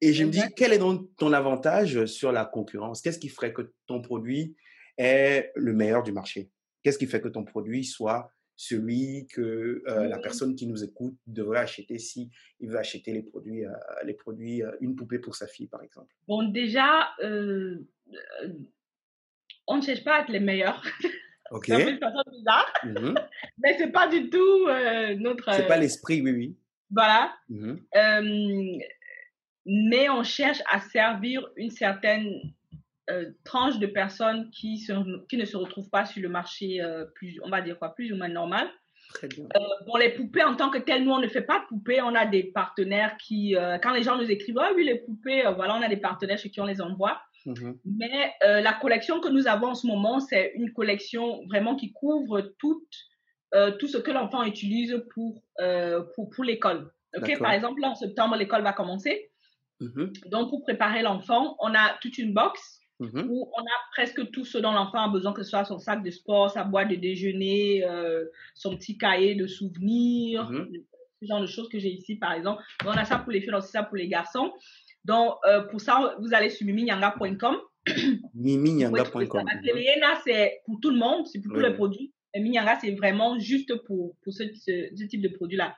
et, je me dis, quel est donc ton avantage sur la concurrence? Qu'est-ce qui ferait que ton produit est le meilleur du marché? Qu'est-ce qui fait que ton produit soit celui que euh, la personne qui nous écoute devrait acheter si il veut acheter les produits, euh, les produits euh, une poupée pour sa fille, par exemple Bon, déjà, on ne cherche pas à être les meilleurs. Ok. C'est une façon bizarre, mmh (laughs) mais c'est pas du tout notre. C'est pas l'esprit, oui, oui. Voilà. Mmh mais on cherche à servir une certaine euh, tranche de personnes qui, qui ne se retrouvent pas sur le marché, euh, plus, on va dire quoi, plus ou moins normal. Très bien. Euh, les poupées, en tant que telles, nous, on ne fait pas de poupées. On a des partenaires qui, quand les gens nous écrivent, ah oui, les poupées, voilà, on a des partenaires chez qui on les envoie. Mm-hmm. Mais la collection que nous avons en ce moment, c'est une collection vraiment qui couvre tout, tout ce que l'enfant utilise pour, pour, pour l'école. ok Par exemple, là, en septembre, l'école va commencer. Mm-hmm. Donc, pour préparer l'enfant, on a toute une box Mmh où on a presque tout ce dont l'enfant a besoin, que ce soit son sac de sport, sa boîte de déjeuner, euh, son petit cahier de souvenirs, mmh ce genre de choses que j'ai ici, par exemple. on a ça pour les filles, aussi ça pour les garçons. Donc, euh, pour ça, vous allez sur miminyanga.com. miminyanga.com. Mmh c'est pour tout le monde, c'est pour tous les produits. Et Miminyanga, c'est vraiment juste pour, pour ce, ce, type de produit-là.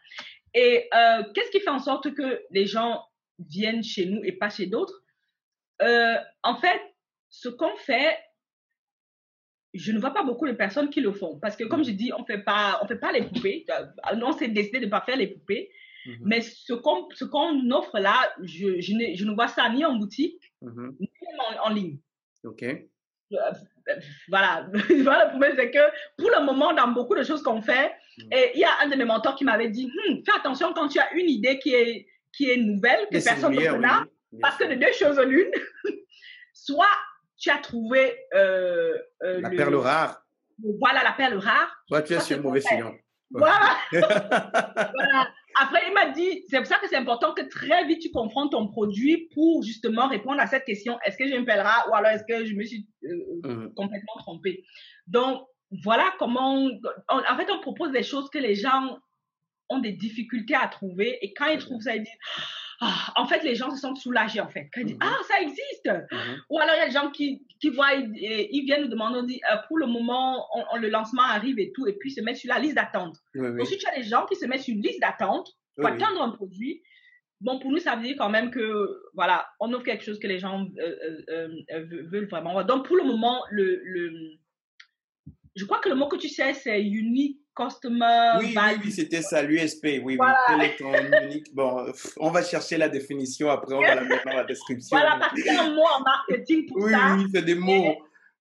Et euh, qu'est-ce qui fait en sorte que les gens viennent chez nous et pas chez d'autres? En fait, ce qu'on fait, je ne vois pas beaucoup de personnes qui le font. Parce que, comme je dis, on ne fait pas, les poupées. Euh, on s'est décidé de ne pas faire les poupées. Mhm. Mais ce qu'on, qu'on offre là, je, je, ne, je, ne, vois ça ni en boutique, mhm. ni en, ligne. OK. Euh, voilà. (laughs) voilà, le problème, c'est que pour le moment, dans beaucoup de choses qu'on fait, mhm. et il y a un de mes mentors qui m'avait dit hmm, fais attention quand tu as une idée qui est, qui est nouvelle, que personne ne connaît, parce que de deux choses l'une, (laughs) soit tu as trouvé euh, euh, la perle rare. Voilà, la perle rare. Toi, tu es sur mauvais filon. Voilà. (laughs) voilà. après, il m'a dit, c'est pour ça que c'est important que très vite tu confrontes ton produit pour justement répondre à cette question est-ce que j'ai un pèlerin ou alors est-ce que je me suis euh, mmh. complètement trompée? Donc, voilà comment. en fait, on propose des choses que les gens ont des difficultés à trouver et quand ils trouvent ça, ils disent ah, en fait, les gens se sentent soulagés, en fait. Quand ils disent, mmh ah, ça existe. Mmh Ou alors, il y a des gens qui, qui voient, ils, viennent nous demander, on dit, euh, pour le moment, on, le lancement arrive et tout, et puis se mettent sur la liste d'attente. Donc, si tu as des gens qui se mettent sur une liste d'attente pour attendre un produit, bon, pour nous, ça veut dire quand même que, voilà, on offre quelque chose que les gens euh, euh, veulent vraiment. Donc, pour le moment, le, le, je crois que le mot que tu sais, c'est unique customer oui, Oui, oui, c'était ça, l'USP. Oui, voilà. oui. Bon, on va chercher la définition, après on va la mettre dans la description. Voilà, parce qu'il y a un mot en marketing pour ça. Oui, oui, c'est des mots.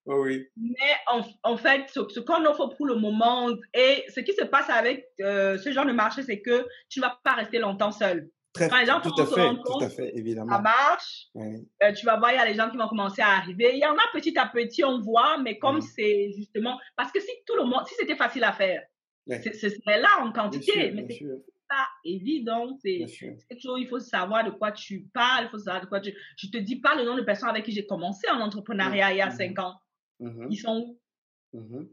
Oui. Mais en, en fait, ce, qu'on offre pour le moment et ce qui se passe avec euh, ce genre de marché, c'est que tu ne vas pas rester longtemps seul. Très, Par exemple, tout à fait, tout à fait, évidemment. Ça marche. Euh, tu vas voir, il y a les gens qui vont commencer à arriver. Il y en a petit à petit, on voit, mais comme c'est justement, parce que si tout le monde, si c'était facile à faire, ce serait là en quantité, mais c'est pas évident. C'est quelque chose, il faut savoir de quoi tu parles, il faut savoir de quoi tu. Je te dis pas le nom de personnes avec qui j'ai commencé en entrepreneuriat il y a mmh cinq ans. Mmh Ils sont où? Mmh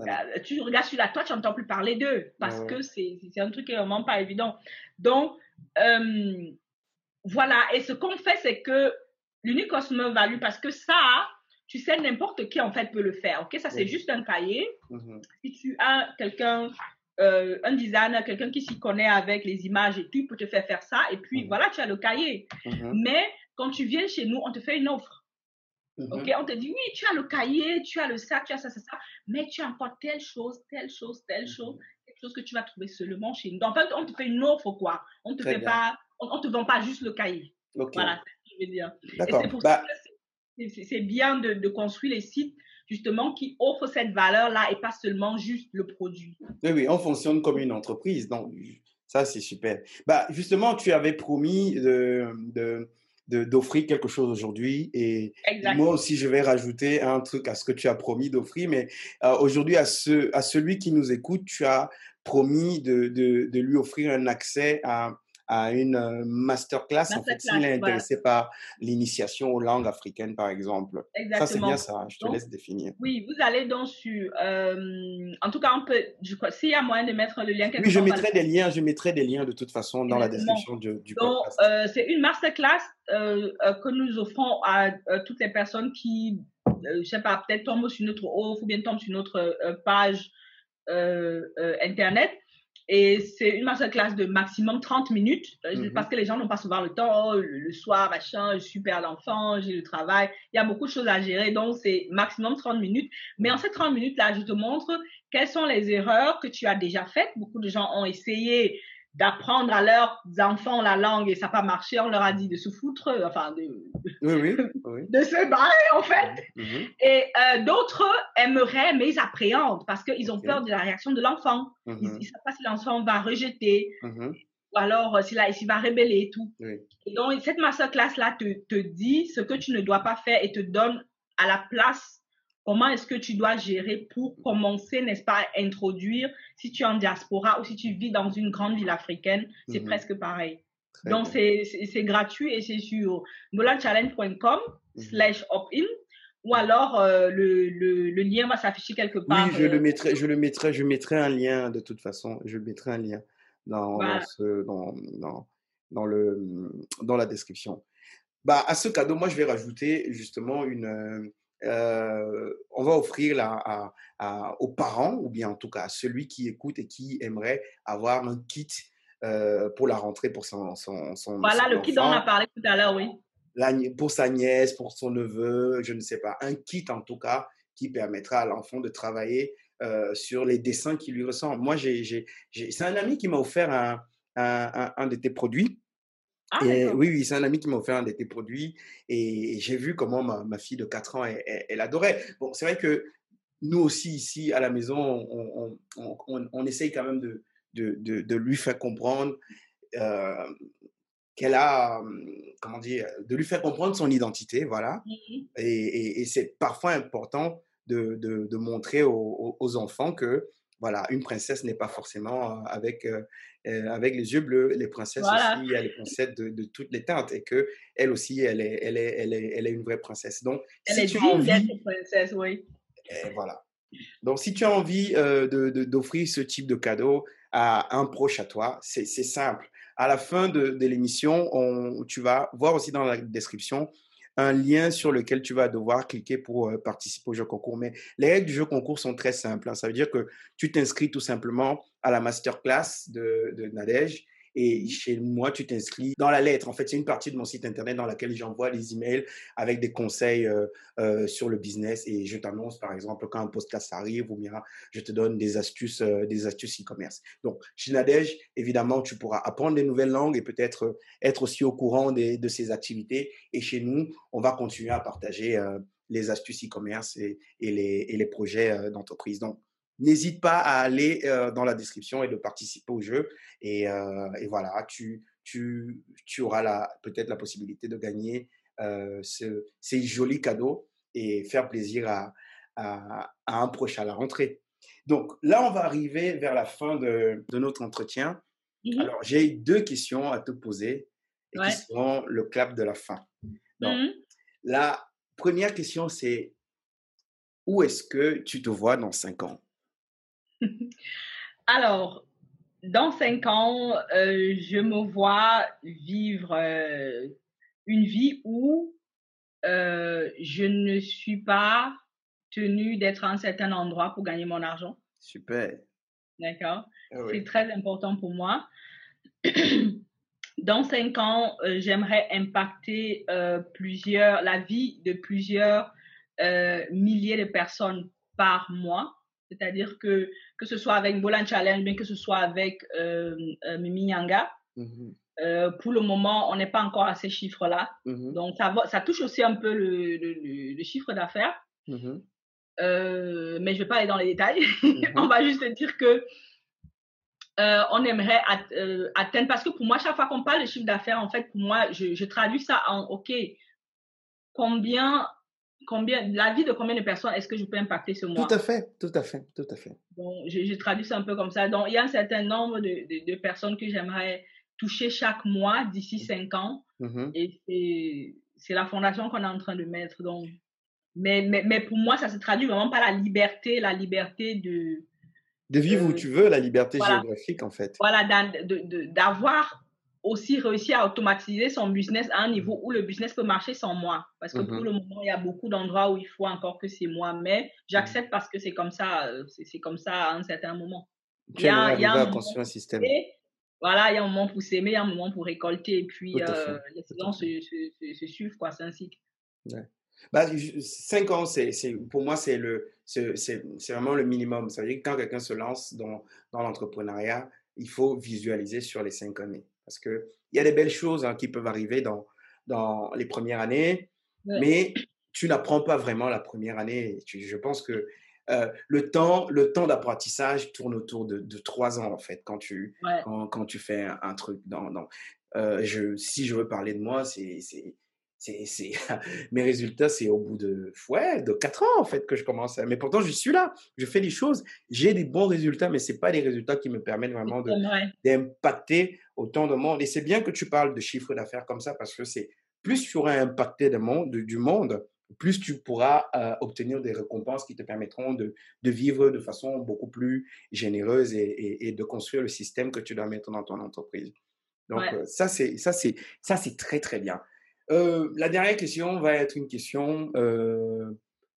euh, Tu regardes sur la toile, tu n'entends plus parler d'eux parce que c'est un truc qui est vraiment pas évident. Donc, euh, voilà. Et ce qu'on fait, c'est que l'unique customer value, parce que ça, tu sais, n'importe qui en fait peut le faire. Ok, ça c'est juste un cahier. Mm-hmm. Si tu as quelqu'un, euh, un designer, quelqu'un qui s'y connaît avec les images et tout, peut te faire faire ça. Et puis mm-hmm. voilà, tu as le cahier. Mm-hmm. Mais quand tu viens chez nous, on te fait une offre. Ok, on te dit oui, tu as le cahier, tu as le sac, tu as ça, ça, ça, mais tu as encore telle chose, telle chose, telle chose, quelque chose que tu vas trouver seulement chez nous. En fait, on te fait une offre quoi. On te fait pas, on, te vend pas juste le cahier. Voilà, c'est ce que je veux dire. Et c'est pour bah c'est bien de, construire les sites justement qui offrent cette valeur-là et pas seulement juste le produit. Oui, oui, on fonctionne comme une entreprise. Donc, ça, c'est super. Bah, justement, tu avais promis de, d'offrir quelque chose aujourd'hui et moi aussi je vais rajouter un truc à ce que tu as promis d'offrir mais euh, aujourd'hui à ce à celui qui nous écoute tu as promis de, de lui offrir un accès à à une euh, masterclass, en fait, s'il est intéressé par l'initiation aux langues africaines, par exemple. Exactement. Ça, c'est bien ça. Je te laisse définir. Oui, vous allez donc sur... Euh, en tout cas, on peut... S'il y a moyen de mettre le lien quelque Oui, je mettrai des liens. Je mettrai des liens de toute façon dans la description du, du donc, euh, c'est une masterclass que nous offrons à toutes les personnes qui, je sais pas, peut-être tombent sur notre offre ou bien tombent sur notre page Internet et c'est une masterclass de maximum 30 minutes, euh, mhm. parce que les gens n'ont pas souvent le temps, oh, le, soir, machin, je suis père d'enfant, j'ai le travail, il y a beaucoup de choses à gérer, donc c'est maximum 30 minutes. Mais en ces 30 minutes-là, je te montre quelles sont les erreurs que tu as déjà faites. Beaucoup de gens ont essayé d'apprendre à leurs enfants la langue et ça n'a pas marché, on leur a dit de se foutre, enfin de, (laughs) de se barrer en fait. Mm-hmm. Et euh, d'autres aimeraient, mais ils appréhendent parce qu'ils ont peur de la réaction de l'enfant. Ils ne mm-hmm. savent pas si l'enfant va rejeter mm-hmm. ou alors euh, s'il va rébeller et tout. Et donc cette masterclass-là te, te dit ce que tu ne dois pas faire et te donne à la place comment est-ce que tu dois gérer pour commencer, n'est-ce pas, à introduire, si tu es en diaspora ou si tu vis dans une grande ville africaine, c'est mhm. presque pareil. Donc, c'est gratuit et c'est sur molanchallenge.com mhm. slash opt-in ou alors euh, le, le, lien va s'afficher quelque part. Oui, je le euh, mettrai, je le mettrai, je mettrai un lien de toute façon, je mettrai un lien dans, dans, dans, dans, le, dans la description. Bah, à ce cadeau, moi, je vais rajouter justement une, euh, on va offrir là, aux parents, ou bien en tout cas à celui qui écoute et qui aimerait avoir un kit euh, pour la rentrée pour son, son, Voilà le kit dont on a parlé tout à l'heure, oui. pour sa nièce, pour son neveu, je ne sais pas. Un kit en tout cas qui permettra à l'enfant de travailler euh, sur les dessins qui lui ressemblent. Moi, j'ai, c'est un ami qui m'a offert un, un, de tes produits. Ah, oui, oui, c'est un ami qui m'a offert un de tes produits et j'ai vu comment ma, ma, fille de 4 ans, elle, adorait. Bon, c'est vrai que nous aussi, ici, à la maison, on, on, on, essaye quand même de, de, de, lui faire comprendre euh, qu'elle a, comment dire, de lui faire comprendre son identité, voilà. Et, et, c'est parfois important de, de, montrer aux, aux, enfants que voilà, une princesse n'est pas forcément avec, avec les yeux bleus. Les princesses aussi, il y a les princesses de, de, toutes les teintes et que elle aussi, elle est, elle est, elle est, elle est une vraie princesse. Donc, elle est tu as princesse, oui. Et voilà. Donc, si tu as envie d'offrir ce type de cadeau à un proche à toi, c'est simple. À la fin de, de l'émission, tu vas voir aussi dans la description un lien sur lequel tu vas devoir cliquer pour euh, participer au jeu concours. Mais les règles du jeu concours sont très simples. Hein. Ça veut dire que tu t'inscris tout simplement à la masterclass de, de Nadège et chez moi, tu t'inscris dans la lettre. En fait, c'est une partie de mon site internet dans laquelle j'envoie les emails avec des conseils euh, euh, sur le business. Et je t'annonce, par exemple, quand un podcast arrive ou bien je te donne des astuces, euh, des astuces e-commerce. Donc, chez Nadège, évidemment, tu pourras apprendre des nouvelles langues et peut-être être aussi au courant de ces activités. Et chez nous, on va continuer à partager les astuces e-commerce et, les, et les projets d'entreprise. Donc, n'hésite pas à aller dans la description et de participer au jeu. Et, voilà, tu, tu, tu auras peut-être la possibilité de gagner ce, ces jolis cadeaux et faire plaisir à, à, un proche à la rentrée. Donc là, on va arriver vers la fin de, de notre entretien. Mmh Alors, j'ai deux questions à te poser et qui seront le clap de la fin. Donc, mmh la première question, c'est où est-ce que tu te vois dans cinq ans? (laughs) Alors, dans cinq ans, euh, je me vois vivre euh, une vie où euh, je ne suis pas tenue d'être à un certain endroit pour gagner mon argent. Super. D'accord? Ah C'est très important pour moi. (clears throat) Dans cinq ans, j'aimerais impacter plusieurs, la vie de plusieurs milliers de personnes par mois. C'est-à-dire que que ce soit avec Bolan Challenge, bien que ce soit avec euh, euh Mimi Nyanga, mmh euh, pour le moment, on n'est pas encore à ces chiffres-là. Mmh Donc, ça, ça touche aussi un peu le, le, le chiffre d'affaires. Euh, mais je ne vais pas aller dans les détails. (laughs) on va juste dire que on aimerait atteindre, parce que pour moi, chaque fois qu'on parle de chiffre d'affaires, en fait, pour moi, je, je traduis ça en, OK, combien combien, la vie de combien de personnes est-ce que je peux impacter ce mois Tout à fait, tout à fait, tout à fait. Bon, je, je traduis ça un peu comme ça. Donc, il y a un certain nombre de, de, personnes que j'aimerais toucher chaque mois d'ici cinq ans. Mm-hmm. Et c'est la fondation qu'on est en train de mettre. Donc, mais, mais, mais, pour moi, ça se traduit vraiment par la liberté, la liberté de... De vivre où tu veux, la liberté géographique, en fait. Voilà, d'avoir aussi réussir à automatiser son business à un niveau où le business peut marcher sans moi. Parce que pour mmh le moment, il y a beaucoup d'endroits où il faut encore que c'est moi, mais j'accepte parce que c'est comme ça, euh, c'est comme ça à un certain moment. il y a, il y a un, un système? voilà, il y a un moment pour s'aimer, il y a un moment pour récolter, et puis euh, les saisons se, se, se, suivent, quoi, c'est un cycle. Ouais. Bah, cinq ans, c'est, pour moi, c'est, le, c'est, c'est, vraiment le minimum. Ça veut dire que quand quelqu'un se lance dans, dans l'entrepreneuriat, il faut visualiser sur les cinq années. Parce qu'il y a des belles choses hein, qui peuvent arriver dans, dans les premières années, mais tu n'apprends pas vraiment la première année. je pense que euh, le temps, le temps d'apprentissage tourne autour de, de, trois ans, en fait, quand tu, quand, quand, tu fais un, truc. Dans, dans euh, je, si je veux parler de moi, c'est c'est, (laughs) mes résultats, c'est au bout de, ouais, de 4 ans, en fait, que je commence. Mais pourtant, je suis là. Je fais des choses. J'ai des bons résultats, mais ce pas des résultats qui me permettent vraiment de, d'impacter autant de monde. Et c'est bien que tu parles de chiffre d'affaires comme ça parce que c'est plus tu auras impacté de monde, du monde, plus tu pourras euh, obtenir des récompenses qui te permettront de, de, vivre de façon beaucoup plus généreuse et, et, de construire le système que tu dois mettre dans ton entreprise. Donc, euh, ça, c'est, ça, c'est, ça, c'est très, très bien. Euh, la dernière question va être une question euh,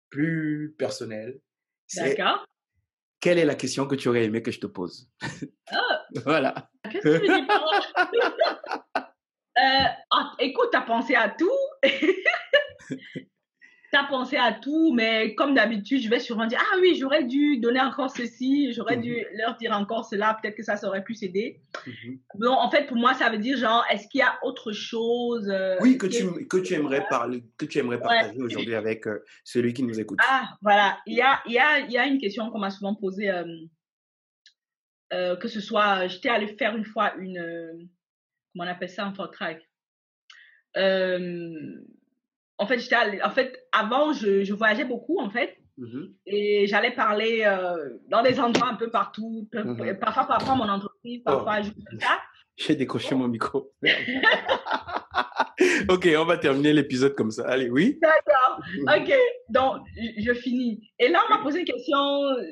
plus personnelle. D'accord. Quelle est la question que tu aurais aimé que je te pose? Ah. (laughs) Voilà. Qu'est-ce que tu (laughs) euh, ah, Écoute, tu as pensé à tout. (laughs) tu as pensé à tout, mais comme d'habitude, je vais sûrement dire Ah oui, j'aurais dû donner encore ceci, j'aurais dû mmh leur dire encore cela, peut-être que ça, ça aurait pu s'aider. Mmh en fait, pour moi, ça veut dire genre, est-ce qu'il y a autre chose euh, Oui, que tu, que tu aimerais parler, que tu aimerais partager aujourd'hui avec euh, celui qui nous écoute. Ah, voilà. Il y a, il y a, il y a une question qu'on m'a souvent posée, euh, que ce soit, j'étais allée faire une fois une, comment on appelle ça, un track. En fait, j'étais en fait, avant, je, je, voyageais beaucoup, en fait. Mm-hmm. Et j'allais parler euh, dans des endroits un peu partout, mm-hmm. parfois par rapport à mon entreprise, parfois oh. juste comme ça. (laughs) J'ai décroché mon micro. (laughs) ok, on va terminer l'épisode comme ça. Allez, oui. D'accord. Ok, donc je finis. Et là, on m'a posé une question.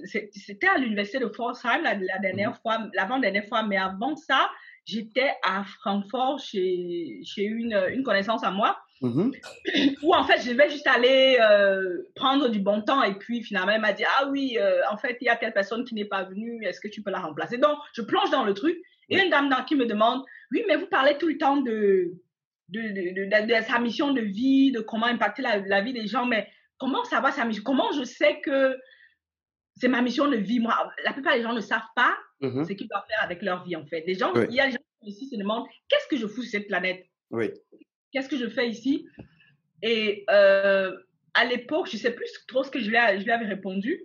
C'était à l'université de Forsheim la, la dernière mm-hmm. fois, l'avant-dernière fois, mais avant ça, j'étais à Francfort chez, chez une, une connaissance à moi. Mm-hmm. (clears throat) Où en fait, je vais juste aller euh, prendre du bon temps et puis finalement, elle m'a dit Ah oui, euh, en fait, il y a telle personne qui n'est pas venue, est-ce que tu peux la remplacer? Donc, je plonge dans le truc et une dame qui me demande Oui, mais vous parlez tout le temps de, de, de, de, sa mission de vie, de comment impacter la, la, vie des gens, mais comment ça va sa mission? Comment je sais que c'est ma mission de vie? Moi, la plupart des gens ne savent pas mm-hmm. ce qu'ils doivent faire avec leur vie en fait. Les gens, Il y a des gens qui ici se demandent Qu'est-ce que je fous sur cette planète? Oui qu'est-ce que je fais ici? Et euh, à l'époque, je ne sais plus trop ce que je lui, avais répondu,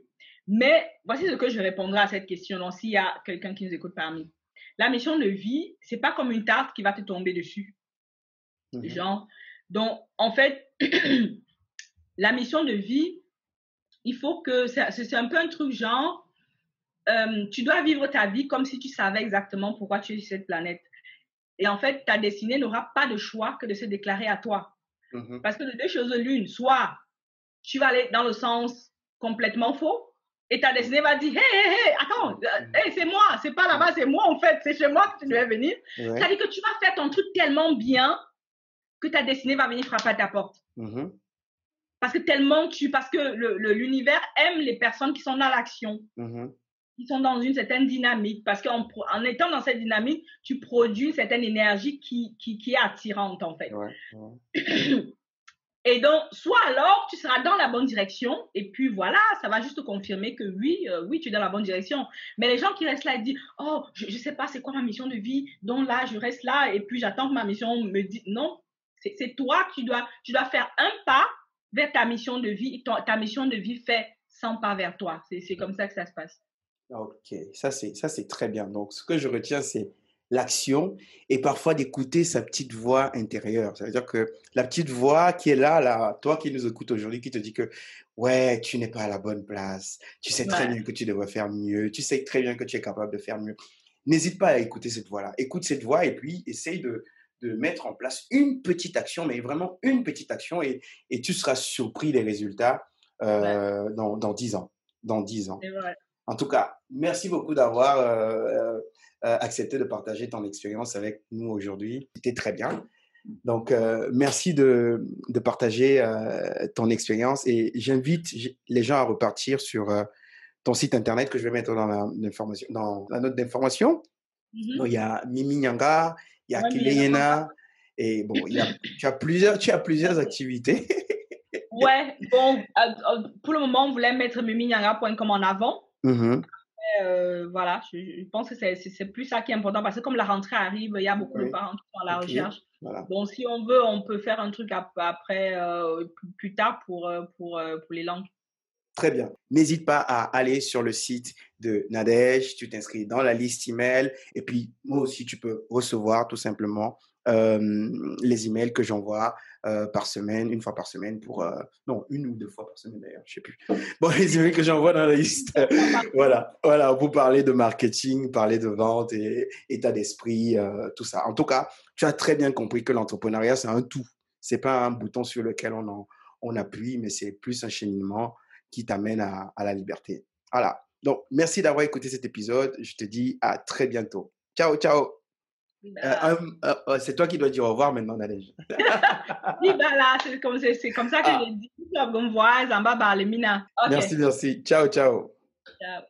mais voici ce que je répondrai à cette question Donc, s'il y a quelqu'un qui nous écoute parmi. La mission de vie, c'est pas comme une tarte qui va te tomber dessus. Mhm. Genre, donc, en fait, (clears throat) la mission de vie, il faut que c'est un peu un truc genre, euh, tu dois vivre ta vie comme si tu savais exactement pourquoi tu es sur cette planète. Et en fait, ta destinée n'aura pas de choix que de se déclarer à toi. Mm-hmm. Parce que de deux choses l'une, soit tu vas aller dans le sens complètement faux, et ta destinée va dire, hé, hé, hé, attends, euh, c'est moi, c'est pas là-bas, c'est moi en fait, c'est chez moi que tu devais venir. Ça veut dire que tu vas faire ton truc tellement bien que ta destinée va venir frapper à ta porte. Mm-hmm. Parce que tellement tu, parce que l'univers aime les personnes qui sont dans l'action. Mm-hmm qui sont dans une certaine dynamique. Parce qu'en en étant dans cette dynamique, tu produis une certaine énergie qui, qui, qui est attirante, en fait. (clears throat) Et donc, soit alors, tu seras dans la bonne direction, et puis voilà, ça va juste confirmer que oui, euh, oui, tu es dans la bonne direction. Mais les gens qui restent là et disent, oh, je ne sais pas c'est quoi ma mission de vie, donc là, je reste là, et puis j'attends que ma mission me dise, non, c'est toi qui dois, tu dois faire un pas vers ta mission de vie, et ta mission de vie fait 100 pas vers toi. C'est comme ça que ça se passe. Ok, ça c'est ça c'est très bien. Donc ce que je retiens c'est l'action et parfois d'écouter sa petite voix intérieure. Ça veut dire que la petite voix qui est là, là, toi qui nous écoutes aujourd'hui, qui te dit que ouais, tu n'es pas à la bonne place, tu sais très bien que tu devrais faire mieux, tu sais très bien que tu es capable de faire mieux. N'hésite pas à écouter cette voix-là. Écoute cette voix et puis essaye de, de mettre en place une petite action, mais vraiment une petite action et, et tu seras surpris des résultats euh, dans, dans 10 ans. Dans 10 ans. Vrai. En tout cas, merci beaucoup d'avoir euh, euh, euh, accepté de partager ton expérience avec nous aujourd'hui. C'était très bien. Donc, merci de, de partager ton expérience et j'invite les gens à repartir sur ton site internet que je vais mettre dans la, dans la note d'information. Mm-hmm. Il y a Mimi Nyanga, il y a ouais, et bon, il y a, tu, as plusieurs, tu as plusieurs activités. ouais, bon, pour le moment, on voulait mettre miminyanga.com en avant. Mmh euh, voilà, je, pense que c'est plus ça qui est important parce que comme la rentrée arrive, il y a beaucoup de parents qui sont à la recherche. Bon, si on veut, on peut faire un truc après, euh, plus tard pour, euh, pour, pour les langues. Très bien. N'hésite pas à aller sur le site de Nadège, tu t'inscris dans la liste email et puis moi aussi tu peux recevoir tout simplement les emails que j'envoie par semaine, une fois par semaine pour non une ou deux fois par semaine d'ailleurs, je sais plus. Bon (laughs) les emails que j'envoie dans la liste, (laughs) voilà, voilà pour parler de marketing, parler de vente et état d'esprit, tout ça. En tout cas, tu as très bien compris que l'entrepreneuriat c'est un tout. C'est pas un bouton sur lequel on on appuie, mais c'est plus un cheminement qui t'amène à la liberté. Voilà. Donc merci d'avoir écouté cet épisode. Je te dis à très bientôt. Ciao, ciao. Euh, euh, euh, c'est toi qui dois dire au revoir maintenant, Nadège. (laughs) oui, bah là, c'est comme, comme, ça que ah. dit. En bas, bah, Merci, merci. Ciao, ciao. Ciao.